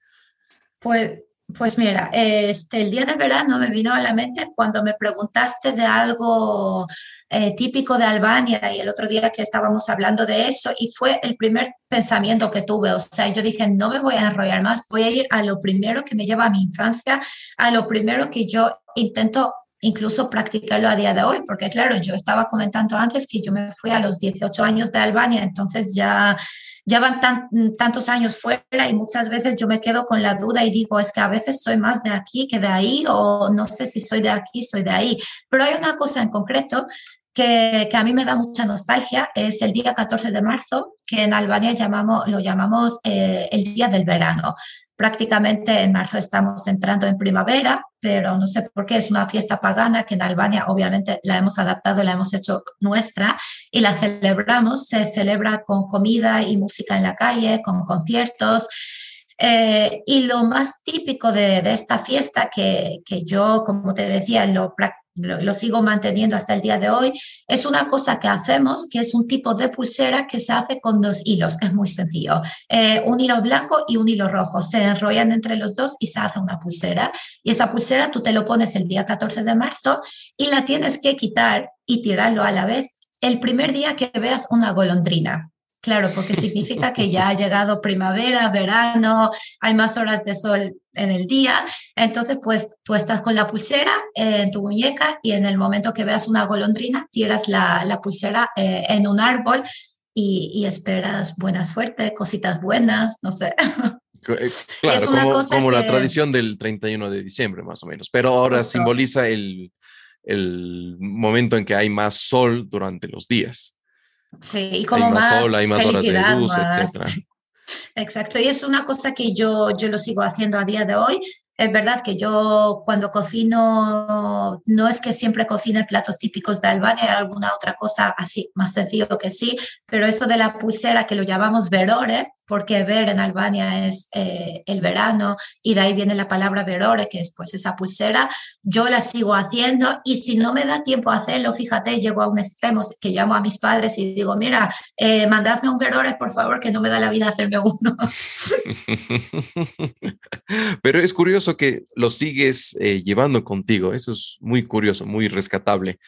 Pues, pues mira, este, el día de verano me vino a la mente cuando me preguntaste de algo eh, típico de Albania y el otro día que estábamos hablando de eso y fue el primer pensamiento que tuve. O sea, yo dije, no me voy a enrollar más, voy a ir a lo primero que me lleva a mi infancia, a lo primero que yo intento incluso practicarlo a día de hoy, porque claro, yo estaba comentando antes que yo me fui a los 18 años de Albania, entonces ya ya van tantos años fuera y muchas veces yo me quedo con la duda y digo, es que a veces soy más de aquí que de ahí o no sé si soy de aquí, soy de ahí. Pero hay una cosa en concreto que, que, a mí me da mucha nostalgia, es el día 14 de marzo, que en Albania llamamos, lo llamamos eh, el Día del Verano. Prácticamente en marzo estamos entrando en primavera, pero no sé por qué es una fiesta pagana que en Albania obviamente la hemos adaptado, la hemos hecho nuestra y la celebramos. Se celebra con comida y música en la calle, con conciertos. Eh, y lo más típico de, de esta fiesta, que, que, yo, como te decía, lo, sigo manteniendo hasta el día de hoy, es una cosa que hacemos, que es un tipo de pulsera que se hace con dos hilos, es muy sencillo. Eh, un hilo blanco y un hilo rojo, se enrollan entre los dos y se hace una pulsera. Y esa pulsera tú te lo pones el día 14 de marzo y la tienes que quitar y tirarlo a la vez el primer día que veas una golondrina. Claro, porque significa que ya ha llegado primavera, verano, hay más horas de sol en el día. Entonces, pues tú estás con la pulsera en tu muñeca y en el momento que veas una golondrina, tiras la, la pulsera eh, en un árbol y, esperas buena suerte, cositas buenas, no sé. Eh, claro, como, como la tradición del 31 de diciembre, más o menos, pero ahora simboliza el, el momento en que hay más sol durante los días. Sí, y como más, felicidad, Exacto, y es una cosa que yo, yo lo sigo haciendo a día de hoy. Es verdad que yo cuando cocino, no es que siempre cocine platos típicos de Albania, alguna otra cosa así, más sencillo que sí, pero eso de la pulsera que lo llamamos verore, porque ver en Albania es eh, el verano y de ahí viene la palabra verore, que es pues esa pulsera, yo la sigo haciendo y si no me da tiempo a hacerlo, fíjate, llego a un extremo que llamo a mis padres y digo, mira, eh, mandadme un verore, por favor, que no me da la vida hacerme uno. Pero es curioso que lo sigues eh, llevando contigo, eso es muy curioso, muy rescatable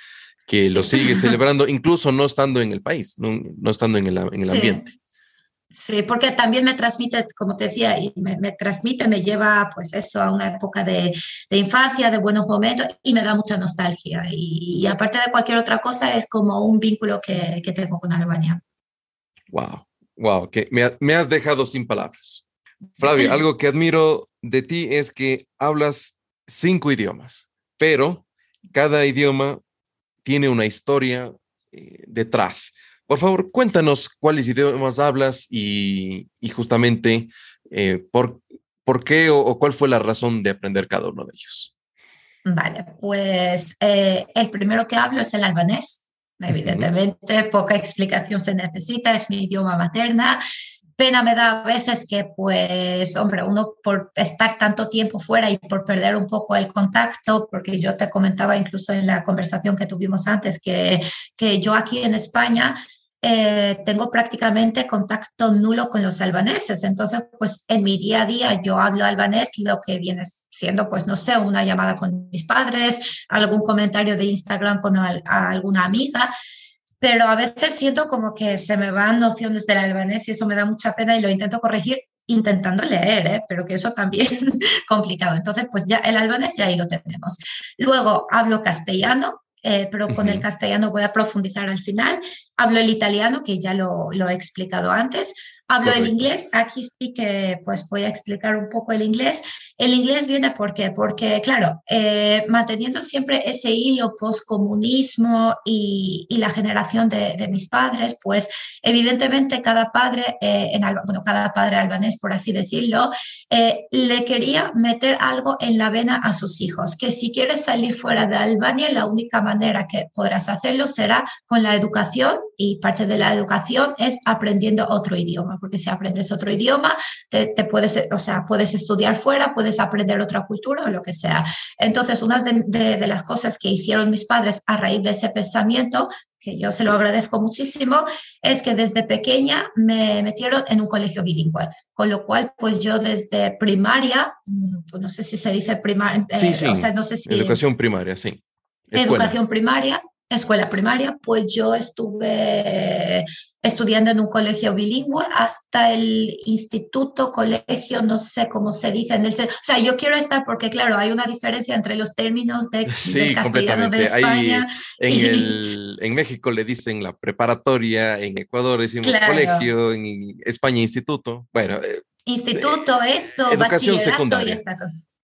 que lo sigues celebrando, incluso no estando en el país, no, estando en el, en el ambiente. Sí, porque también me transmite, como te decía, y me, transmite, me lleva pues eso a una época de, infancia, de buenos momentos y me da mucha nostalgia. Y, aparte de cualquier otra cosa, es como un vínculo que, que tengo con Albania. Wow, wow, que me, me has dejado sin palabras. Flavio, algo que admiro de ti es que hablas cinco idiomas, pero cada idioma tiene una historia eh, detrás. Por favor, cuéntanos cuáles idiomas hablas y, justamente eh, por, por, qué o, cuál fue la razón de aprender cada uno de ellos. Vale, pues eh, el primero que hablo es el albanés. Evidentemente, poca explicación se necesita, es mi idioma materna. Pena me da a veces que, pues, hombre, uno por estar tanto tiempo fuera y por perder un poco el contacto, porque yo te comentaba incluso en la conversación que tuvimos antes, que, que yo aquí en España eh, tengo prácticamente contacto nulo con los albaneses. Entonces, pues en mi día a día yo hablo albanés, lo que viene siendo, pues no sé, una llamada con mis padres, algún comentario de Instagram con alguna amiga, pero a veces siento como que se me van nociones del albanés y eso me da mucha pena y lo intento corregir intentando leer, ¿eh? pero que eso también complicado. Entonces, pues ya el albanés ya ahí lo tenemos. Luego hablo castellano, eh, pero con el castellano voy a profundizar al final. Hablo el italiano, que ya lo, lo he explicado antes. Hablo el inglés, aquí sí que pues voy a explicar un poco el inglés. El inglés viene ¿por qué? porque, claro, eh, manteniendo siempre ese hilo postcomunismo y, y la generación de, de, mis padres, pues evidentemente cada padre, eh, en, bueno, cada padre albanés, por así decirlo, eh, le quería meter algo en la vena a sus hijos, que si quieres salir fuera de Albania, la única manera que podrás hacerlo será con la educación y parte de la educación es aprendiendo otro idioma porque si aprendes otro idioma, te, puedes, o sea, puedes estudiar fuera, puedes aprender otra cultura o lo que sea. Entonces, una de, las cosas que hicieron mis padres a raíz de ese pensamiento que yo se lo agradezco muchísimo, es que desde pequeña me metieron en un colegio bilingüe, con lo cual pues yo desde primaria, mm, pues no sé si se dice primaria, sí, eh, sí. o sea, no sé si... Educación primaria, sí. Educación primaria, escuela primaria, pues yo estuve estudiando en un colegio bilingüe hasta el instituto, colegio, no sé cómo se dice. En el, o sea, yo quiero estar porque, claro, hay una diferencia entre los términos de, del castellano de España. en, el, en, México le dicen la preparatoria, en Ecuador decimos colegio, en España instituto. Bueno. Eh, instituto, eso, educación secundaria.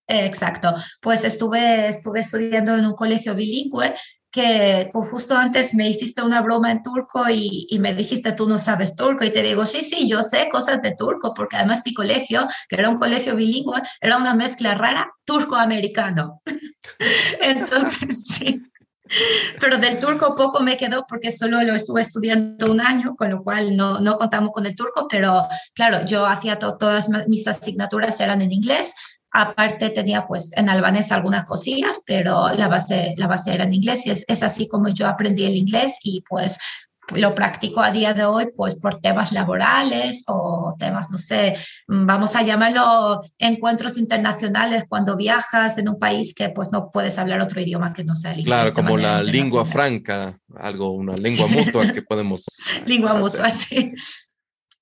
Exacto, pues estuve, estuve estudiando en un colegio bilingüe que pues, justo antes me hiciste una broma en turco y, me dijiste tú no sabes turco y te digo, sí, sí, yo sé cosas de turco porque además mi colegio, que era un colegio bilingüe, era una mezcla rara turco-americano. Entonces, sí. Pero del turco poco me quedó porque solo lo estuve estudiando un año, con lo cual no, no contamos con el turco, pero claro, yo hacía todas mis asignaturas eran en inglés, Aparte tenía pues en albanés algunas cosillas, pero la base, la base era en inglés y es, es así como yo aprendí el inglés y pues lo practico a día de hoy pues por temas laborales o temas, no sé, vamos a llamarlo encuentros internacionales cuando viajas en un país que pues no puedes hablar otro idioma que no sea el inglés. Claro, como la lengua franca, algo, una lengua mutua que podemos... lengua mutua, sí.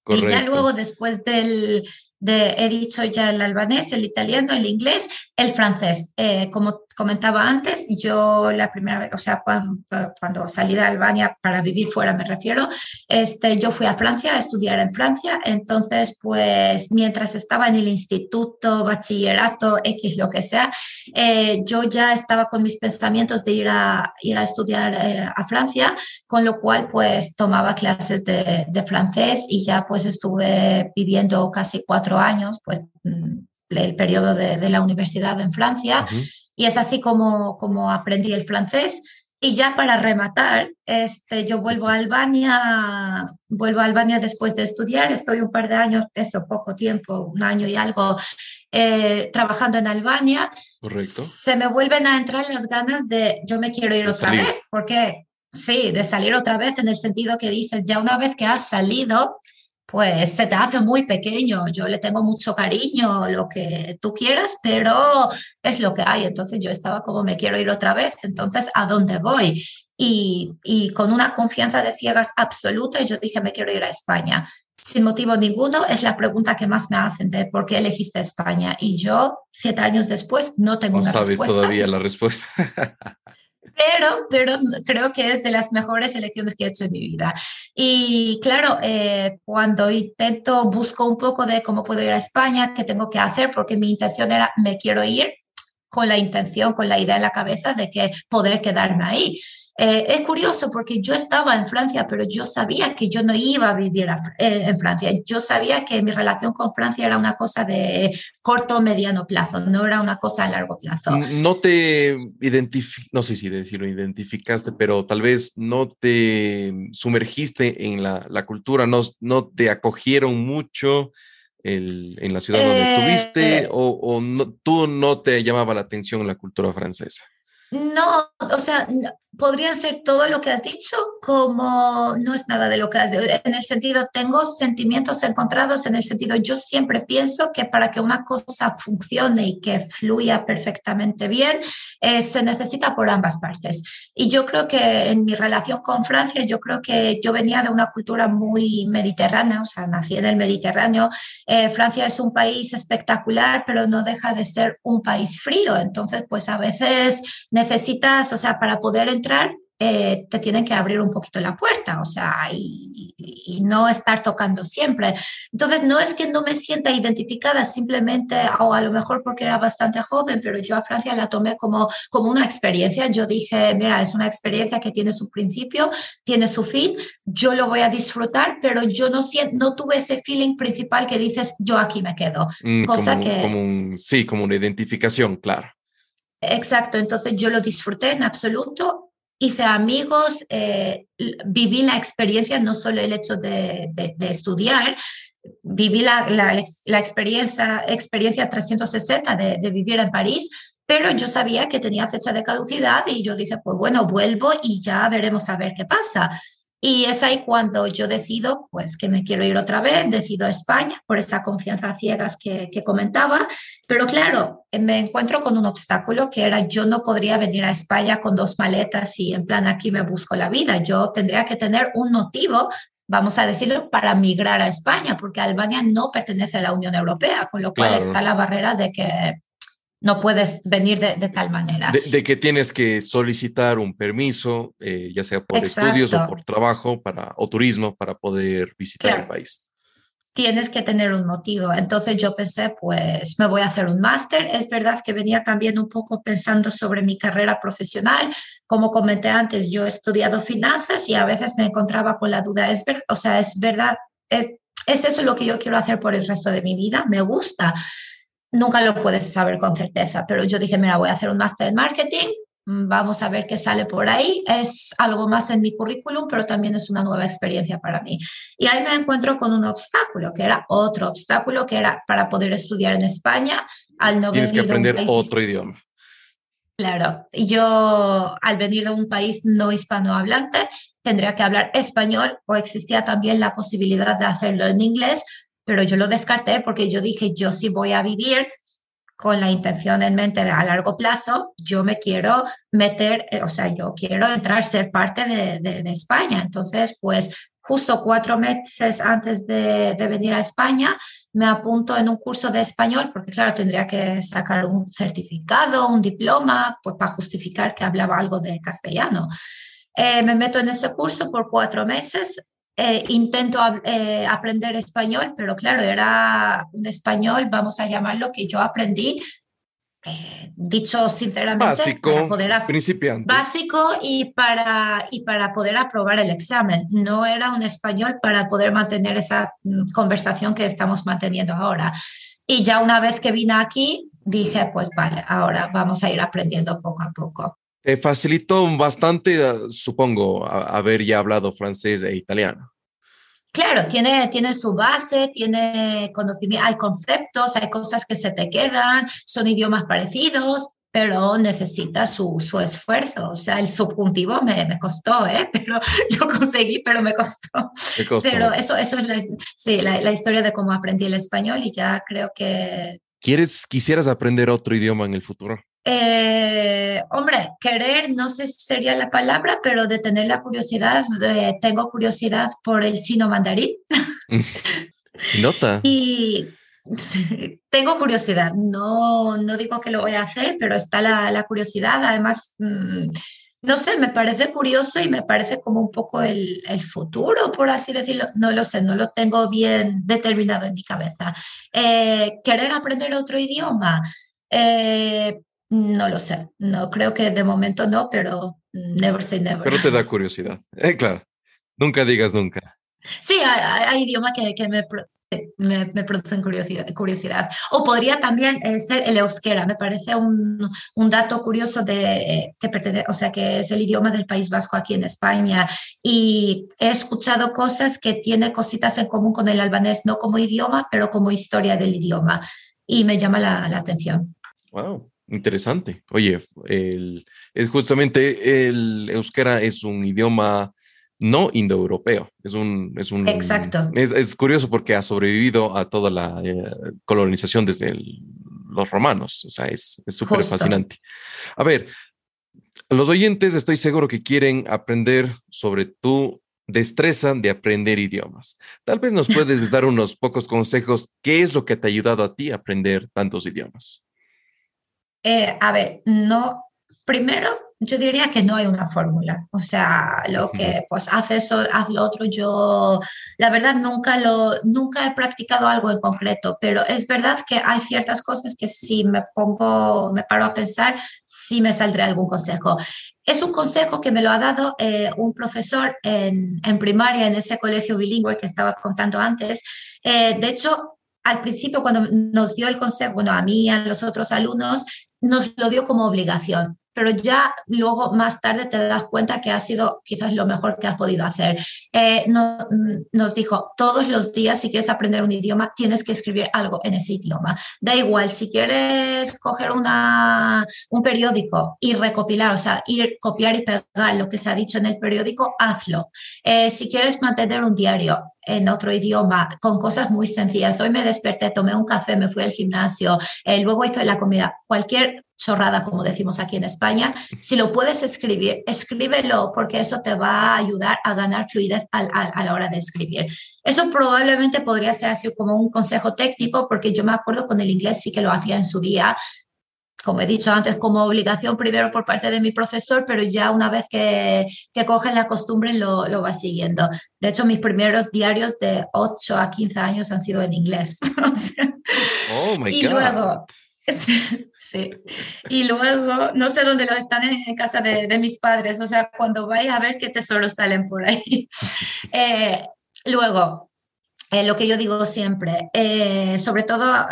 Correcto. Y ya luego después del, he dicho ya el albanés, el italiano, el inglés, el francés. Eh, como comentaba antes, yo la primera vez, o sea, cuando, cuando, salí de Albania para vivir fuera, me refiero, este, yo fui a Francia a estudiar en Francia. Entonces, pues mientras estaba en el instituto, bachillerato, X, lo que sea, eh, yo ya estaba con mis pensamientos de ir a, ir a estudiar eh, a Francia, con lo cual, pues tomaba clases de, de francés y ya pues estuve viviendo casi cuatro años, pues mm, el periodo de, la universidad en Francia, y es así como, como aprendí el francés. Y ya para rematar, este, yo vuelvo a Albania, vuelvo a Albania después de estudiar, estoy un par de años, eso, poco tiempo, un año y algo, eh, trabajando en Albania. Correcto. Se me vuelven a entrar las ganas de, yo me quiero ir otra vez, porque sí, de salir otra vez en el sentido que dices, ya una vez que has salido, pues se te hace muy pequeño. Yo le tengo mucho cariño, lo que tú quieras, pero es lo que hay. Entonces yo estaba como, me quiero ir otra vez, entonces, ¿a dónde voy? Y, y con una confianza de ciegas absoluta, yo dije, me quiero ir a España. sin motivo ninguno, es la pregunta que más me hacen de por qué elegiste España. Y yo, siete años después, no tengo no una sabes todavía la respuesta. pero, pero creo que es de las mejores elecciones que he hecho en mi vida. Y claro, eh, cuando intento, busco un poco de cómo puedo ir a España, qué tengo que hacer, porque mi intención era, me quiero ir con la intención, con la idea en la cabeza de que poder quedarme ahí. Eh, es curioso porque yo estaba en Francia, pero yo sabía que yo no iba a vivir eh, en Francia. Yo sabía que mi relación con Francia era una cosa de corto o mediano plazo, no era una cosa a largo plazo. No te identificaste, no sé si decirlo identificaste, pero tal vez no te sumergiste en la, la cultura, no, no te acogieron mucho. en la ciudad donde estuviste eh, o, o no, tú no te llamaba la atención la cultura francesa? No, o sea, podría ser todo lo que has dicho como no es nada de lo que has dicho. En el sentido, tengo sentimientos encontrados en el sentido, yo siempre pienso que para que una cosa funcione y que fluya perfectamente bien, eh, se necesita por ambas partes. Y yo creo que en mi relación con Francia, yo creo que yo venía de una cultura muy mediterránea, o sea, nací en el Mediterráneo. Eh, Francia es un país espectacular, pero no deja de ser un país frío. Entonces, pues a veces necesitas, o sea, para poder entrar, eh, te tienen que abrir un poquito la puerta, o sea, y, no estar tocando siempre. Entonces, no es que no me sienta identificada simplemente, o a lo mejor porque era bastante joven, pero yo a Francia la tomé como, como una experiencia. Yo dije, mira, es una experiencia que tiene su principio, tiene su fin, yo lo voy a disfrutar, pero yo no, siento, no tuve ese feeling principal que dices, yo aquí me quedo. Mm, cosa que... Como sí, como una identificación, claro. Exacto, entonces yo lo disfruté en absoluto, hice amigos, eh, viví la experiencia, no solo el hecho de, estudiar, viví la, experiencia, experiencia 360 de, de vivir en París, pero yo sabía que tenía fecha de caducidad y yo dije, pues bueno, vuelvo y ya veremos a ver qué pasa. Y es ahí cuando yo decido, pues, que me quiero ir otra vez, decido a España por esa confianza ciegas que, que comentaba. Pero claro, me encuentro con un obstáculo que era yo no podría venir a España con dos maletas y en plan aquí me busco la vida. Yo tendría que tener un motivo vamos a decirlo, para migrar a España, porque Albania no pertenece a la Unión Europea, con lo cual está la barrera de que no puedes venir de, tal manera. De, que tienes que solicitar un permiso, eh, ya sea por estudios o por trabajo para, o turismo para poder visitar el país. Tienes que tener un motivo. Entonces yo pensé, pues me voy a hacer un máster. Es verdad que venía también un poco pensando sobre mi carrera profesional. Como comenté antes, yo he estudiado finanzas y a veces me encontraba con la duda, es ver, o sea, es verdad, es, es eso lo que yo quiero hacer por el resto de mi vida. Me gusta nunca lo puedes saber con certeza, pero yo dije, mira, voy a hacer un máster en marketing, mm, vamos a ver qué sale por ahí. Es algo más en mi currículum, pero también es una nueva experiencia para mí. Y ahí me encuentro con un obstáculo, que era otro obstáculo, que era para poder estudiar en España, al no Tienes que aprender otro idioma. Claro, yo al venir de un país no hispanohablante tendría que hablar español o existía también la posibilidad de hacerlo en inglés, pero yo lo descarté porque yo dije, yo sí voy a vivir con la intención en mente a largo plazo, yo me quiero meter, eh, o sea, yo quiero entrar, ser parte de, España. Entonces, pues justo cuatro meses antes de, de, venir a España, me apunto en un curso de español, porque claro, tendría que sacar un certificado, un diploma, pues para justificar que hablaba algo de castellano. Eh, me meto en ese curso por cuatro meses, eh, intento eh, aprender español, pero claro, era un español, vamos a llamarlo, que yo aprendí, eh, dicho sinceramente, básico, para principiante. Básico y para, y para poder aprobar el examen. No era un español para poder mantener esa mm, conversación que estamos manteniendo ahora. Y ya una vez que vine aquí, dije, pues vale, ahora vamos a ir aprendiendo poco a poco. Te facilitó bastante, supongo, haber ya hablado francés e italiano. Claro, tiene, tiene su base, tiene conocimiento, hay conceptos, hay cosas que se te quedan, son idiomas parecidos, pero necesita su, su esfuerzo. O sea, el subjuntivo me, me, costó, ¿eh? pero yo conseguí, pero me costó. Pero eso, eso es la, sí, la, la, historia de cómo aprendí el español y ya creo que... ¿Quieres, quisieras aprender otro idioma en el futuro? Eh, hombre, querer no sé si sería la palabra, pero de tener la curiosidad, tengo curiosidad por el chino mandarín. Nota. y tengo curiosidad, no, no digo que lo voy a hacer, pero está la, la curiosidad. Además, mm, no sé, me parece curioso y me parece como un poco el, el, futuro, por así decirlo. No lo sé, no lo tengo bien determinado en mi cabeza. Eh, ¿Querer aprender otro idioma? Eh, no lo sé, no creo que de momento no, pero never say never. Pero te da curiosidad, eh, claro. Nunca digas nunca. Sí, hay, hay idiomas que, que me, me, me, producen curiosidad, curiosidad. O podría también eh, ser el euskera, me parece un, un dato curioso de, eh, que pertenece, o sea, que es el idioma del País Vasco aquí en España. Y he escuchado cosas que tiene cositas en común con el albanés, no como idioma, pero como historia del idioma. Y me llama la, la atención. Wow, interesante. Oye, el, es justamente el euskera es un idioma no indoeuropeo. Es un, es un. Exacto. Es, es curioso porque ha sobrevivido a toda la eh, colonización desde el, los romanos. O sea, es súper fascinante. A ver, los oyentes estoy seguro que quieren aprender sobre tu destreza de aprender idiomas. Tal vez nos puedes dar unos pocos consejos. ¿Qué es lo que te ha ayudado a ti a aprender tantos idiomas? Eh, a ver, no, primero yo diría que no hay una fórmula. O sea, lo que pues hace eso, haz lo otro. Yo, la verdad, nunca, lo, nunca he practicado algo en concreto, pero es verdad que hay ciertas cosas que si me pongo, me paro a pensar, sí me saldrá algún consejo. Es un consejo que me lo ha dado eh, un profesor en, en, primaria en ese colegio bilingüe que estaba contando antes. Eh, de hecho, al principio cuando nos dio el consejo, bueno, a mí y a los otros alumnos, nos lo dio como obligación, pero ya luego más tarde te das cuenta que ha sido quizás lo mejor que has podido hacer. Eh, no, nos dijo, todos los días si quieres aprender un idioma, tienes que escribir algo en ese idioma. Da igual, si quieres coger una, un periódico y recopilar, o sea, ir, copiar y pegar lo que se ha dicho en el periódico, hazlo. Eh, si quieres mantener un diario, en otro idioma con cosas muy sencillas. Hoy me desperté, tomé un café, me fui al gimnasio, eh, luego hice la comida. Cualquier chorrada, como decimos aquí en España, si lo puedes escribir, escríbelo porque eso te va a ayudar a ganar fluidez a, a, a, la hora de escribir. Eso probablemente podría ser así como un consejo técnico porque yo me acuerdo con el inglés sí que lo hacía en su día, como he dicho antes, como obligación primero por parte de mi profesor, pero ya una vez que, que cogen la costumbre lo, lo, va siguiendo. De hecho, mis primeros diarios de 8 a 15 años han sido en inglés. oh, my y God. luego, sí, y luego, no sé dónde lo están en casa de, mis padres, o sea, cuando vaya a ver qué tesoros salen por ahí. eh, luego, eh, lo que yo digo siempre, eh, sobre todo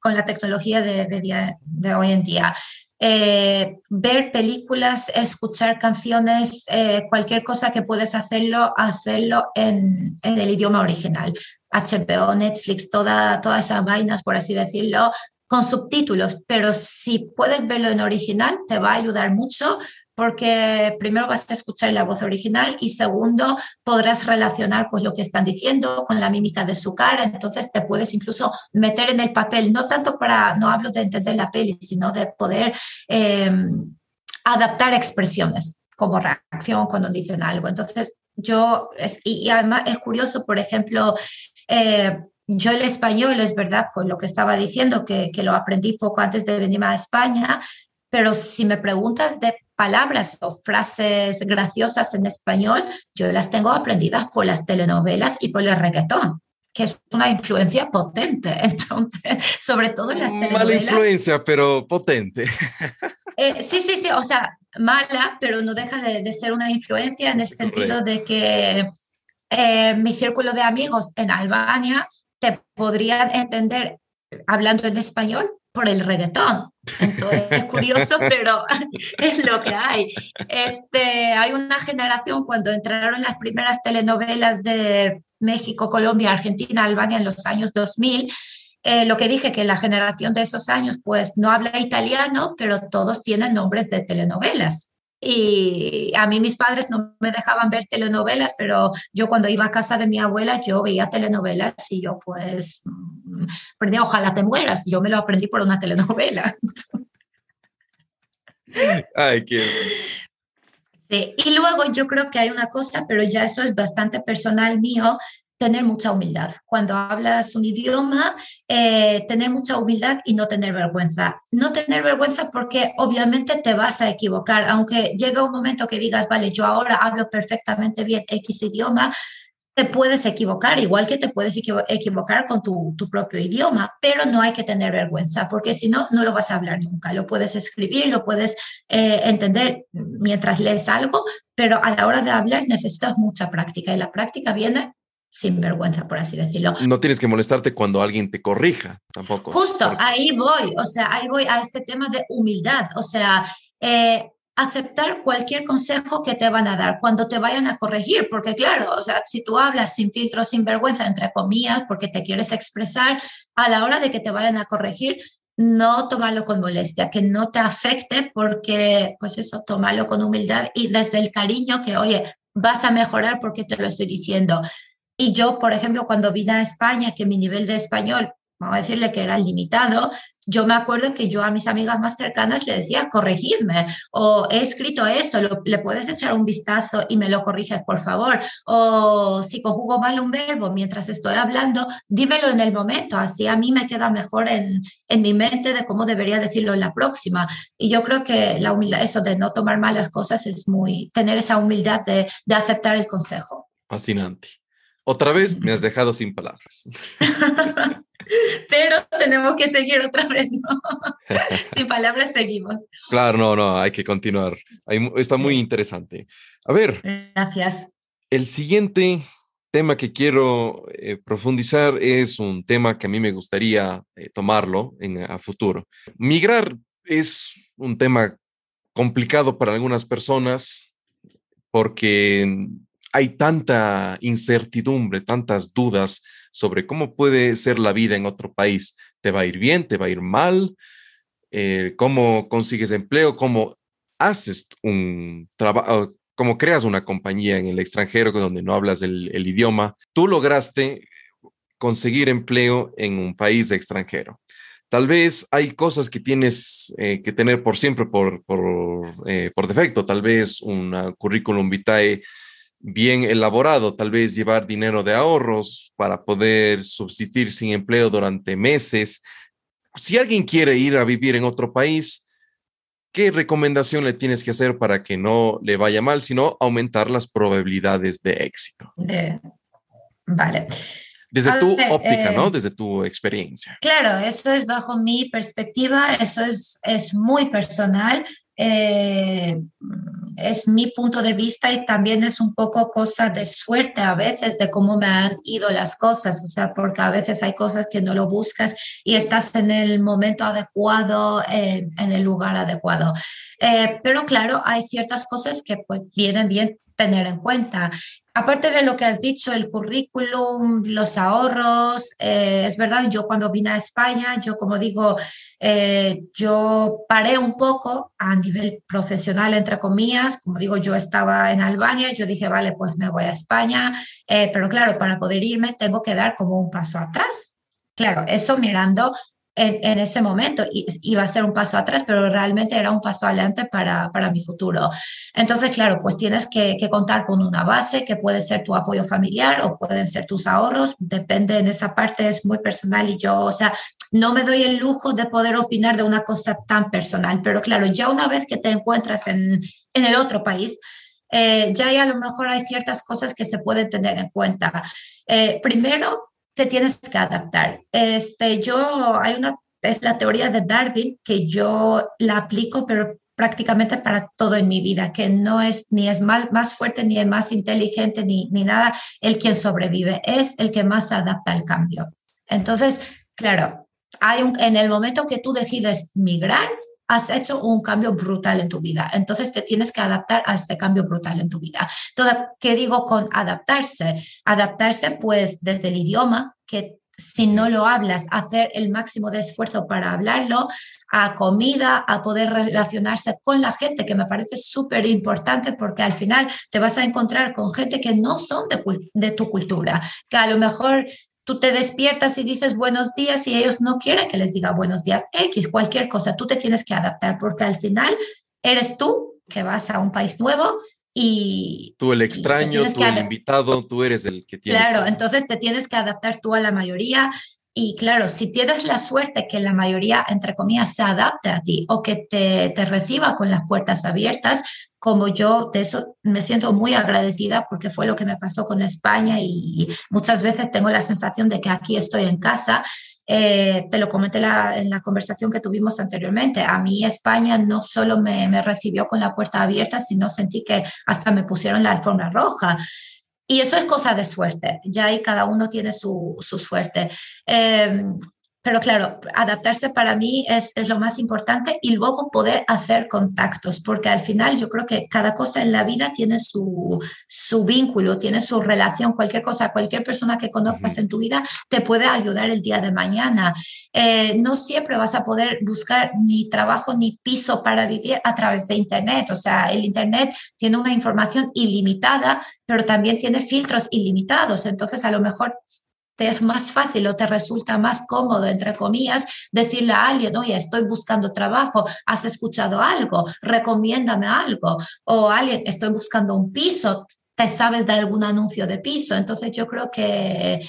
con la tecnología de, hoy en día. Ver películas, escuchar canciones, cualquier cosa que puedes hacerlo, hacerlo en, en, el idioma original. HBO, Netflix, toda, todas esas vainas, por así decirlo, con subtítulos, pero si puedes verlo en original, te va a ayudar mucho porque primero vas a escuchar la voz original y segundo podrás relacionar pues lo que están diciendo con la mímica de su cara, entonces te puedes incluso meter en el papel, no tanto para, no hablo de entender la peli, sino de poder eh, adaptar expresiones como reacción cuando dicen algo. Entonces yo, y, y, además es curioso, por ejemplo, eh, yo el español es verdad, pues lo que estaba diciendo, que, que, lo aprendí poco antes de venirme a España, pero si me preguntas de palabras o frases graciosas en español, yo las tengo aprendidas por las telenovelas y por el reggaetón que es una influencia potente, entonces, sobre todo en las telenovelas. Mala influencia, pero potente. Eh, sí, sí, sí, o sea, mala, pero no deja de, de ser una influencia en el sentido de que eh, mi círculo de amigos en Albania te podrían entender hablando en español por el reggaetón. Entonces es curioso, pero es lo que hay. Este, hay una generación cuando entraron las primeras telenovelas de México, Colombia, Argentina, Albania en los años 2000. Eh, lo que dije que la generación de esos años pues no habla italiano, pero todos tienen nombres de telenovelas. Y a mí mis padres no me dejaban ver telenovelas, pero yo cuando iba a casa de mi abuela, yo veía telenovelas y yo pues aprendí, ojalá te mueras, yo me lo aprendí por una telenovela. Ay, qué... Sí, y luego yo creo que hay una cosa, pero ya eso es bastante personal mío, tener mucha humildad. Cuando hablas un idioma, eh, tener mucha humildad y no tener vergüenza. No tener vergüenza porque obviamente te vas a equivocar, aunque llega un momento que digas, vale, yo ahora hablo perfectamente bien X idioma, te puedes equivocar, igual que te puedes equivocar con tu, propio idioma, pero no hay que tener vergüenza, porque si no, no lo vas a hablar nunca. Lo puedes escribir, lo puedes eh, entender mientras lees algo, pero a la hora de hablar necesitas mucha práctica y la práctica viene sin vergüenza, por así decirlo. No tienes que molestarte cuando alguien te corrija, tampoco. Justo, ahí voy, o sea, ahí voy a este tema de humildad, o sea, eh, aceptar cualquier consejo que te van a dar cuando te vayan a corregir, porque claro, o sea, si tú hablas sin filtro, sin vergüenza, entre comillas, porque te quieres expresar, a la hora de que te vayan a corregir, no tomarlo con molestia, que no te afecte, porque pues eso, tomarlo con humildad y desde el cariño que, oye, vas a mejorar porque te lo estoy diciendo. Y yo, por ejemplo, cuando vine a España, que mi nivel de español vamos a decirle que era limitado, yo me acuerdo que yo a mis amigas más cercanas le decía, corregidme, o he escrito eso, le puedes echar un vistazo y me lo corriges, por favor, o si conjugo mal un verbo mientras estoy hablando, dímelo en el momento, así a mí me queda mejor en, en mi mente de cómo debería decirlo en la próxima. Y yo creo que la humildad, eso de no tomar malas cosas es muy, tener esa humildad de, de aceptar el consejo. Fascinante. Otra vez me has dejado sin palabras. Pero tenemos que seguir otra vez, ¿no? sin palabras seguimos. Claro, no, no, hay que continuar. está muy interesante. A ver. Gracias. El siguiente tema que quiero eh, profundizar es un tema que a mí me gustaría eh, tomarlo en, a futuro. Migrar es un tema complicado para algunas personas porque hay tanta incertidumbre, tantas dudas sobre cómo puede ser la vida en otro país. ¿Te va a ir bien? ¿Te va a ir mal? Eh, ¿Cómo consigues empleo? ¿Cómo haces un trabajo? ¿Cómo creas una compañía en el extranjero donde no hablas el, idioma? Tú lograste conseguir empleo en un país extranjero. Tal vez hay cosas que tienes eh, que tener por siempre por, por, eh, por defecto. Tal vez un currículum vitae bien elaborado, tal vez llevar dinero de ahorros para poder subsistir sin empleo durante meses. Si alguien quiere ir a vivir en otro país, ¿qué recomendación le tienes que hacer para que no le vaya mal, sino aumentar las probabilidades de éxito? Vale. Desde tu óptica, ¿no? Eh, Desde tu experiencia. Claro, eso es bajo mi perspectiva, eso es, es muy personal. Eh, es mi punto de vista y también es un poco cosa de suerte a veces de cómo me han ido las cosas, o sea, porque a veces hay cosas que no lo buscas y estás en el momento adecuado, en el lugar adecuado. Eh, pero claro, hay ciertas cosas que pues vienen bien tener en cuenta Aparte de lo que has dicho, el currículum, los ahorros, eh, es verdad, yo cuando vine a España, yo como digo, eh, yo paré un poco a nivel profesional, entre comillas, como digo, yo estaba en Albania, yo dije, vale, pues me voy a España, eh, pero claro, para poder irme tengo que dar como un paso atrás. Claro, eso mirando en, ese momento iba a ser un paso atrás, pero realmente era un paso adelante para, para mi futuro. Entonces, claro, pues tienes que, contar con una base que puede ser tu apoyo familiar o pueden ser tus ahorros, depende en esa parte, es muy personal y yo, o sea, no me doy el lujo de poder opinar de una cosa tan personal, pero claro, ya una vez que te encuentras en, en el otro país, eh, ya a lo mejor hay ciertas cosas que se pueden tener en cuenta. Eh, primero, te tienes que adaptar. Este, yo, hay una, es la teoría de Darwin que yo la aplico, pero prácticamente para todo en mi vida, que no es ni es mal, más fuerte, ni es más inteligente, ni, ni nada el quien sobrevive, es el que más se adapta al cambio. Entonces, claro, hay un, en el momento que tú decides migrar, has hecho un cambio brutal en tu vida. Entonces te tienes que adaptar a este cambio brutal en tu vida. Todo, ¿Qué digo con adaptarse? Adaptarse pues desde el idioma, que si no lo hablas, hacer el máximo de esfuerzo para hablarlo, a comida, a poder relacionarse con la gente, que me parece súper importante porque al final te vas a encontrar con gente que no son de, de, tu cultura, que a lo mejor tú te despiertas y dices buenos días y ellos no quieren que les diga buenos días, X, cualquier cosa, tú te tienes que adaptar porque al final eres tú que vas a un país nuevo y... Tú el extraño, tú el invitado, tú eres el que tiene... Claro, entonces te tienes que adaptar tú a la mayoría. Y claro, si tienes la suerte que la mayoría, entre comillas, se adapte a ti o que te, te reciba con las puertas abiertas, como yo de eso me siento muy agradecida porque fue lo que me pasó con España y muchas veces tengo la sensación de que aquí estoy en casa eh, te lo comenté en la conversación que tuvimos anteriormente. A mí España no solo me, recibió con la puerta abierta, sino sentí que hasta me pusieron la alfombra roja. Y eso es cosa de suerte. Ya ahí cada uno tiene su, suerte. Eh, pero claro, adaptarse para mí es, es, lo más importante y luego poder hacer contactos, porque al final yo creo que cada cosa en la vida tiene su, su vínculo, tiene su relación, cualquier cosa, cualquier persona que conozcas en tu vida te puede ayudar el día de mañana. Eh, no siempre vas a poder buscar ni trabajo ni piso para vivir a través de Internet, o sea, el Internet tiene una información ilimitada, pero también tiene filtros ilimitados, entonces a lo mejor te es más fácil o te resulta más cómodo, entre comillas, decirle a alguien, oye, estoy buscando trabajo, has escuchado algo, recomiéndame algo, o alguien, estoy buscando un piso, te sabes de algún anuncio de piso. Entonces yo creo que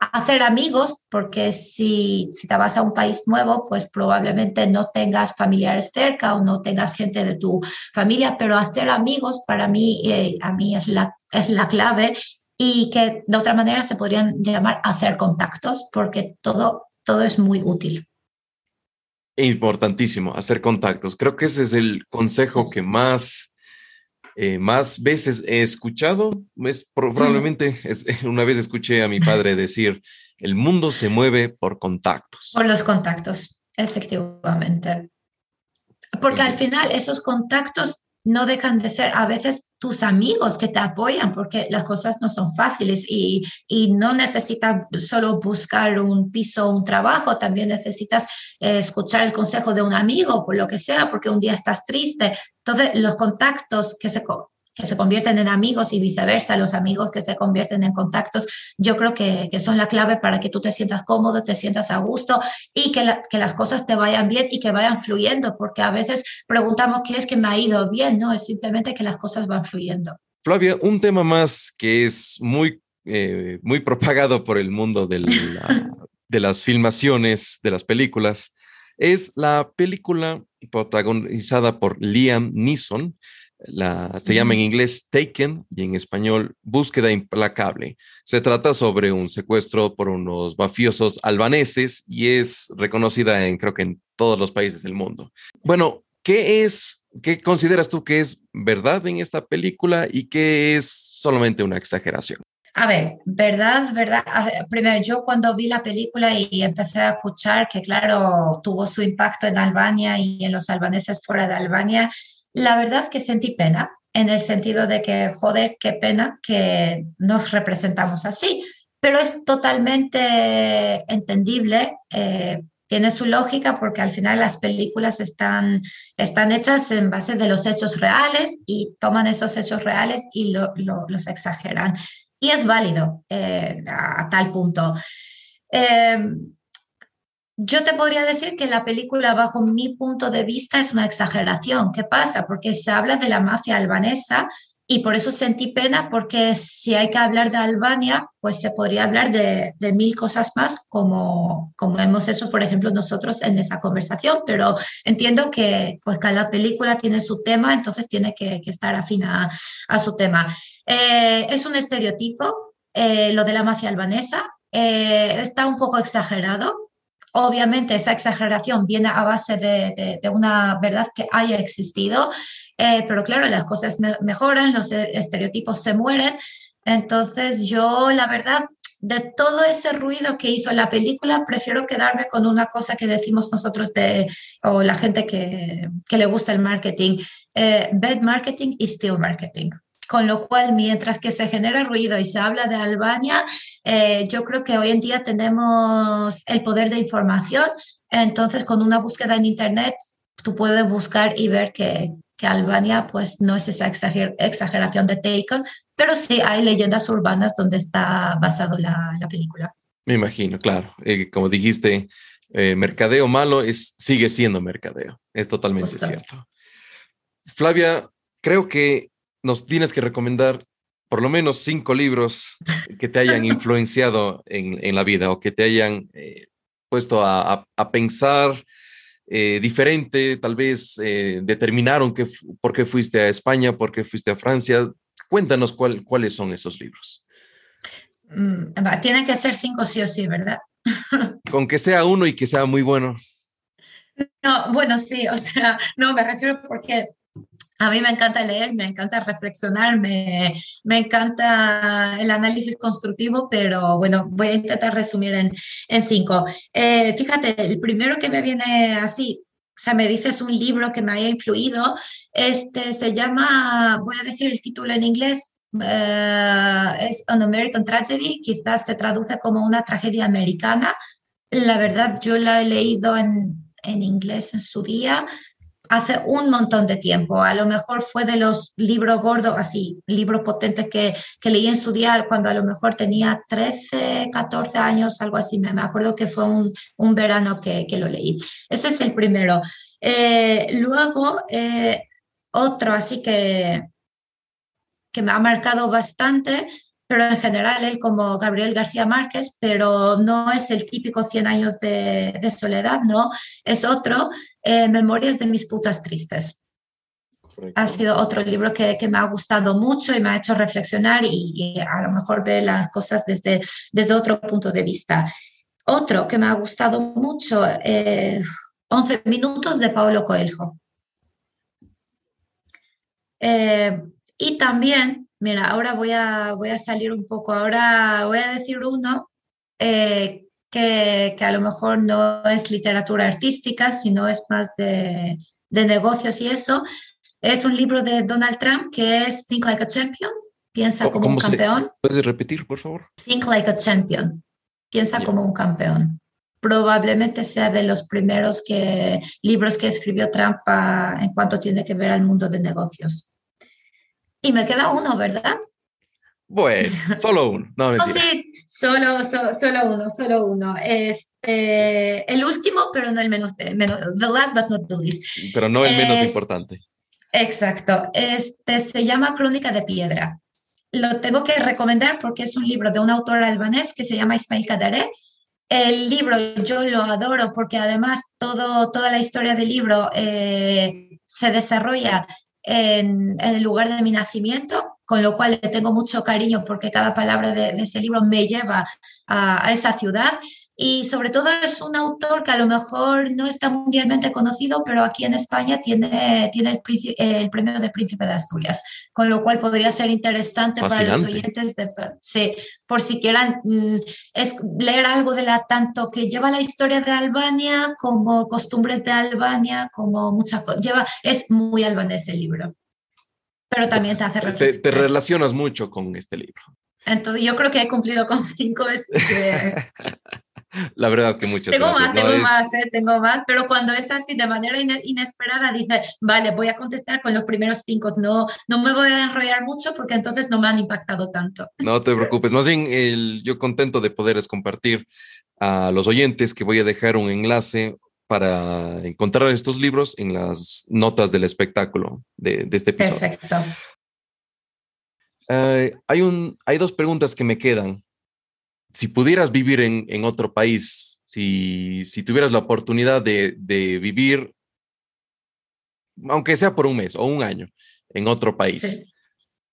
hacer amigos, porque si, si te vas a un país nuevo, pues probablemente no tengas familiares cerca o no tengas gente de tu familia, pero hacer amigos para mí, eh, a mí es la, es la clave y que de otra manera se podrían llamar hacer contactos, porque todo, todo es muy útil. Importantísimo, hacer contactos. Creo que ese es el consejo que más, eh, más veces he escuchado. Es, probablemente una vez escuché a mi padre decir, el mundo se mueve por contactos. Por los contactos, efectivamente. Porque al final esos contactos no dejan de ser a veces tus amigos que te apoyan porque las cosas no son fáciles y, no necesitas solo buscar un piso o un trabajo, también necesitas eh, escuchar el consejo de un amigo, por lo que sea, porque un día estás triste. Entonces, los contactos que se, que se convierten en amigos y viceversa, los amigos que se convierten en contactos, yo creo que, que son la clave para que tú te sientas cómodo, te sientas a gusto y que, que, las cosas te vayan bien y que vayan fluyendo, porque a veces preguntamos qué es que me ha ido bien, ¿no? Es simplemente que las cosas van fluyendo. Flavia, un tema más que es muy, eh, muy propagado por el mundo de, de las filmaciones, de las películas, es la película protagonizada por Liam Neeson, se llama en inglés Taken y en español Búsqueda Implacable. Se trata sobre un secuestro por unos mafiosos albaneses y es reconocida en creo que en todos los países del mundo. Bueno, ¿qué es, qué consideras tú que es verdad en esta película y qué es solamente una exageración? A ver, verdad, verdad. primero, yo cuando vi la película y empecé a escuchar que, claro, tuvo su impacto en Albania y en los albaneses fuera de Albania, la verdad que sentí pena, en el sentido de que, joder, qué pena que nos representamos así, pero es totalmente entendible. Eh, tiene su lógica porque al final las películas están, están hechas en base de los hechos reales y toman esos hechos reales y los exageran. Y es válido eh, a, tal punto. Eh, yo te podría decir que la película, bajo mi punto de vista, es una exageración. ¿Qué pasa? Porque se habla de la mafia albanesa y por eso sentí pena, porque si hay que hablar de Albania, pues se podría hablar de, mil cosas más, como, como hemos hecho, por ejemplo, nosotros en esa conversación, pero entiendo que pues cada película tiene su tema, entonces tiene que, estar afín a, su tema. Eh, es un estereotipo, eh, lo de la mafia albanesa, eh, está un poco exagerado, Obviamente esa exageración viene a base de, una verdad que haya existido, eh, pero claro, las cosas mejoran, los e-, estereotipos se mueren. Entonces yo, la verdad, de todo ese ruido que hizo la película, prefiero quedarme con una cosa que decimos nosotros de, o la gente que, le gusta el marketing, eh, bad marketing y still marketing. Con lo cual, mientras que se genera ruido y se habla de Albania, eh, yo creo que hoy en día tenemos el poder de información. Entonces, con una búsqueda en Internet, tú puedes buscar y ver que, que Albania pues no es esa exageración de Taken, pero sí hay leyendas urbanas donde está basado la, la película. Me imagino, claro. Eh, como dijiste, eh, mercadeo malo es, sigue siendo mercadeo. Es totalmente cierto. Flavia, creo que nos tienes que recomendar por lo menos cinco libros que te hayan influenciado en, la vida o que te hayan eh, puesto a, pensar eh, diferente, tal vez eh, determinaron que, por qué fuiste a España, por qué fuiste a Francia. Cuéntanos cuáles son esos libros. Mm, tiene que ser cinco sí o sí, ¿verdad? Con que sea uno y que sea muy bueno. No, bueno, sí, o sea, no, me refiero porque a mí me encanta leer, me encanta reflexionar, me, me, encanta el análisis constructivo, pero bueno, voy a intentar resumir en, en cinco. Eh, fíjate, el primero que me viene así, o sea, me dices un libro que me haya influido, este se llama, voy a decir el título en inglés, eh, es An American Tragedy, quizás se traduce como una tragedia americana. La verdad, yo la he leído en, en inglés en su día hace un montón de tiempo. A lo mejor fue de los libros gordos, así, libros potentes que, que leí en su día cuando a lo mejor tenía 13, 14 años, algo así. Me, acuerdo que fue un, un verano que, que, lo leí. Ese es el primero. Eh, luego, eh, otro así que, que me ha marcado bastante pero en general él como Gabriel García Márquez, pero no es el típico 100 años de soledad, no, es otro, eh, Memorias de mis putas tristes. Ha sido otro libro que, que, me ha gustado mucho y me ha hecho reflexionar y, a lo mejor ver las cosas desde, desde otro punto de vista. Otro que me ha gustado mucho, eh, 11 minutos de Paulo Coelho. Eh, y también Mira, ahora voy a, voy a salir un poco, ahora voy a decir uno eh, que, que, a lo mejor no es literatura artística, sino es más de, de negocios y eso. Es un libro de Donald Trump que es Think Like a Champion, piensa como un campeón. ¿Puedes repetir, por favor? Think Like a Champion, piensa como un campeón. Probablemente sea de los primeros que, libros que escribió Trump en cuanto tiene que ver al mundo de negocios. Y me queda uno, ¿verdad? Bueno, solo uno. No, oh, sí, solo, solo uno, solo uno. Este, el último, pero no el menos, menos, the last but not the least. Pero no el menos importante. Exacto. Este se llama Crónica de Piedra. Lo tengo que recomendar porque es un libro de un autor albanés que se llama Ismail Kadare. El libro yo lo adoro porque además todo, toda la historia del libro eh, se desarrolla en, el lugar de mi nacimiento, con lo cual le tengo mucho cariño porque cada palabra de, ese libro me lleva a, esa ciudad. Y sobre todo es un autor que a lo mejor no está mundialmente conocido, pero aquí en España tiene, tiene el, el premio de Príncipe de Asturias, con lo cual podría ser interesante para los oyentes, de, sí, por si quieran mm, es leer algo de la tanto que lleva la historia de Albania como costumbres de Albania, como mucha lleva es muy albanés el libro, pero también te hace te, te relacionas mucho con este libro. Entonces yo creo que he cumplido con cinco. La verdad que muchas tengo Más, tengo más, ¿eh? tengo más, pero cuando es así de manera inesperada, dice, vale, voy a contestar con los primeros cinco, no, no me voy a enrollar mucho porque entonces no me han impactado tanto. No te preocupes, más bien el, yo contento de poderles compartir a los oyentes que voy a dejar un enlace para encontrar estos libros en las notas del espectáculo de, de este episodio. Perfecto. Eh, hay, un, hay dos preguntas que me quedan si pudieras vivir en, otro país, si, tuvieras la oportunidad de, vivir, aunque sea por un mes o un año, en otro país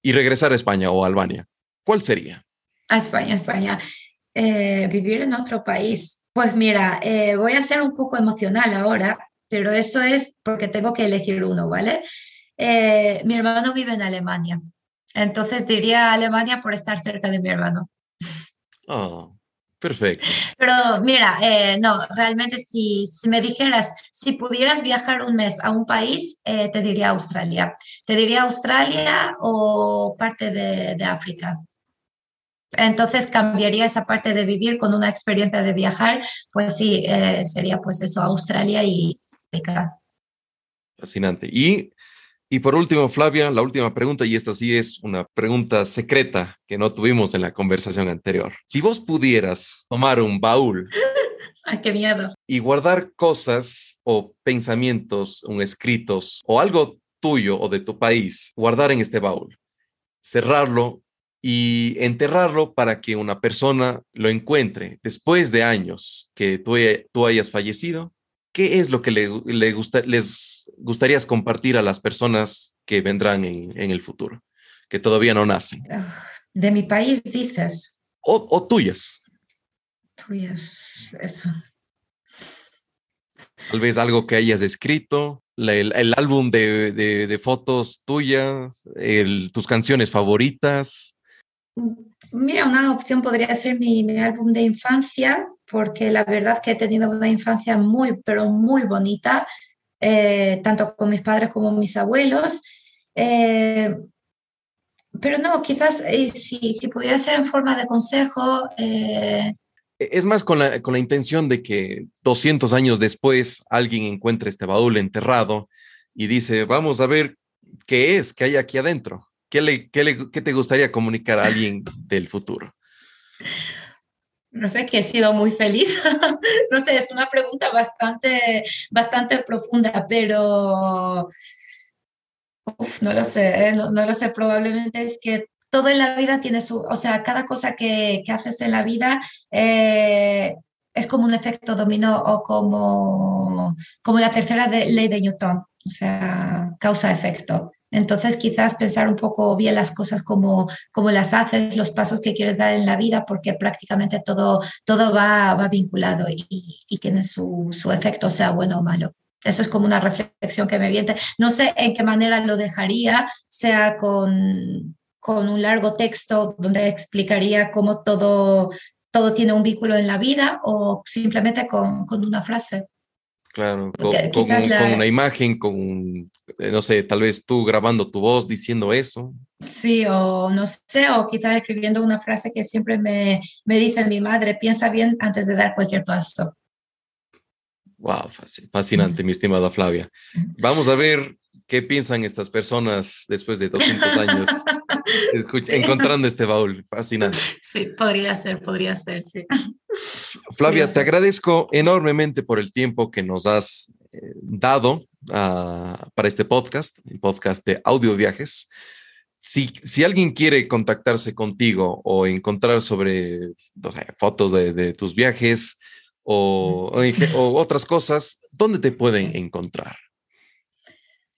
y regresar a España o Albania, ¿cuál sería? A España, España. Eh, vivir en otro país. Pues mira, eh, voy a ser un poco emocional ahora, pero eso es porque tengo que elegir uno, ¿vale? Eh, mi hermano vive en Alemania, entonces diría Alemania por estar cerca de mi hermano. Oh, perfecto. Pero mira, eh, no, realmente si, si, me dijeras, si pudieras viajar un mes a un país, te diría Australia. Te diría Australia o parte de, de África. Entonces cambiaría esa parte de vivir con una experiencia de viajar, pues sí, eh, sería pues eso, Australia y África. Fascinante. Y y por último, Flavia, la última pregunta, y esta sí es una pregunta secreta que no tuvimos en la conversación anterior. Si vos pudieras tomar un baúl Ay, qué miedo. Y guardar cosas o pensamientos, un escritos o algo tuyo o de tu país, guardar en este baúl, cerrarlo y enterrarlo para que una persona lo encuentre después de años que tú, tú hayas fallecido? ¿Qué es lo que le, les gustaría compartir a las personas que vendrán en, el futuro, que todavía no nacen? De mi país dices. O, tuyas. Tuyas, eso. Tal vez algo que hayas escrito, el, álbum de, fotos tuyas, tus canciones favoritas. Mira, una opción podría ser mi, álbum de infancia, porque la verdad que he tenido una infancia muy, pero muy bonita, eh, tanto con mis padres como mis abuelos. Eh, pero no, quizás eh, si, si, pudiera ser en forma de consejo. E, es más con la, con la intención de que 200 años después alguien encuentre este baúl enterrado y dice, vamos a ver qué es, qué hay aquí adentro. ¿Qué, le, qué, te gustaría comunicar a alguien del futuro? No sé, que he sido muy feliz. no sé, es una pregunta bastante, bastante profunda, pero no lo sé, ¿eh? no, lo sé. Probablemente es que todo en la vida tiene su, o sea, cada cosa que, haces en la vida eh, es como un efecto dominó o como, como la tercera ley de Newton, o sea, causa-efecto. Entonces, quizás pensar un poco bien las cosas como, como las haces, los pasos que quieres dar en la vida, porque prácticamente todo, todo va, va vinculado y, tiene su, su, efecto, sea bueno o malo. Eso es como una reflexión que me viene. No sé en qué manera lo dejaría, sea con, con un largo texto donde explicaría cómo todo, todo tiene un vínculo en la vida o simplemente con, con una frase. Claro, con, una imagen, con, eh, no sé, tal vez tú grabando tu voz diciendo eso. Sí, o no sé, o quizás escribiendo una frase que siempre me, me dice mi madre, piensa bien antes de dar cualquier paso. Wow, fascinante, mi estimada Flavia. Vamos a ver qué piensan estas personas después de 200 años encontrando este baúl. Fascinante. Sí, podría ser, podría ser, sí. Flavia, te agradezco enormemente por el tiempo que nos has eh, dado ah, para este podcast, el podcast de audio viajes. Si, si alguien quiere contactarse contigo o encontrar sobre fotos de, tus viajes o, o otras cosas, ¿dónde te pueden encontrar?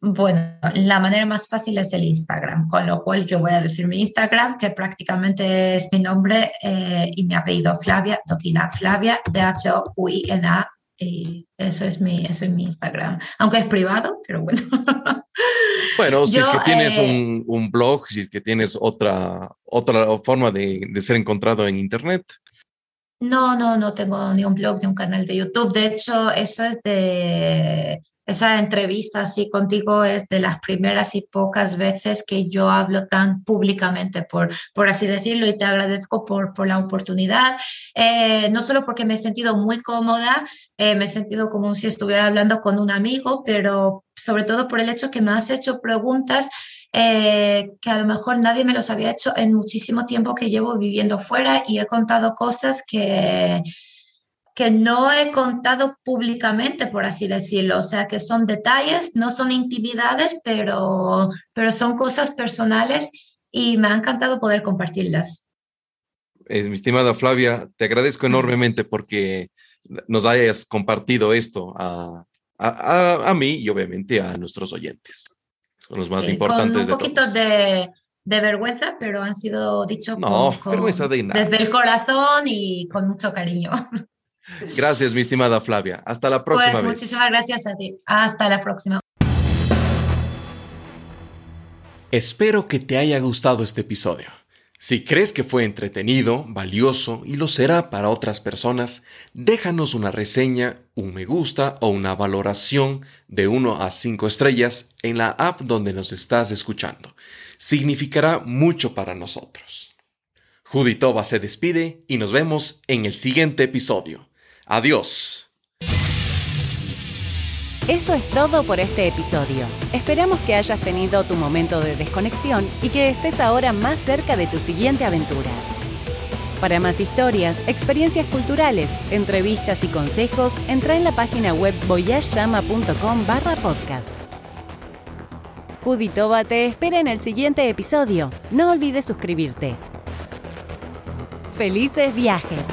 Bueno, la manera más fácil es el Instagram, con lo cual yo voy a decir mi Instagram, que prácticamente es mi nombre eh, y mi apellido Flavia, Doquina Flavia, D-H-O-U-I-N-A, y eso es, mi, eso es mi Instagram, aunque es privado, pero bueno. Bueno, si es que tienes eh, un, blog, si es que tienes otra, otra forma de, de ser encontrado en Internet. No, no, no tengo ni un blog ni un canal de YouTube. De hecho, eso es de esa entrevista así contigo es de las primeras y pocas veces que yo hablo tan públicamente, por, por así decirlo, y te agradezco por, por la oportunidad, eh, no solo porque me he sentido muy cómoda, eh, me he sentido como si estuviera hablando con un amigo, pero sobre todo por el hecho que me has hecho preguntas eh, que a lo mejor nadie me los había hecho en muchísimo tiempo que llevo viviendo fuera y he contado cosas que que no he contado públicamente, por así decirlo. O sea, que son detalles, no son intimidades, pero, pero son cosas personales y me ha encantado poder compartirlas. mi estimada Flavia, te agradezco enormemente porque nos hayas compartido esto a, a, a, mí y obviamente a nuestros oyentes. Son los más importantes. Con un poquito de, de, vergüenza, pero han sido dichos no, de nada. desde el corazón y con mucho cariño. Gracias, mi estimada Flavia. Hasta la próxima pues, Muchísimas gracias a ti. Hasta la próxima. Espero que te haya gustado este episodio. Si crees que fue entretenido, valioso y lo será para otras personas, déjanos una reseña, un me gusta o una valoración de 1 a 5 estrellas en la app donde nos estás escuchando. Significará mucho para nosotros. Juditova se despide y nos vemos en el siguiente episodio. Adiós. Eso es todo por este episodio. Esperamos que hayas tenido tu momento de desconexión y que estés ahora más cerca de tu siguiente aventura. Para más historias, experiencias culturales, entrevistas y consejos, entra en la página web voyageyama.com barra podcast. Juditova te espera en el siguiente episodio. No olvides suscribirte. Felices viajes.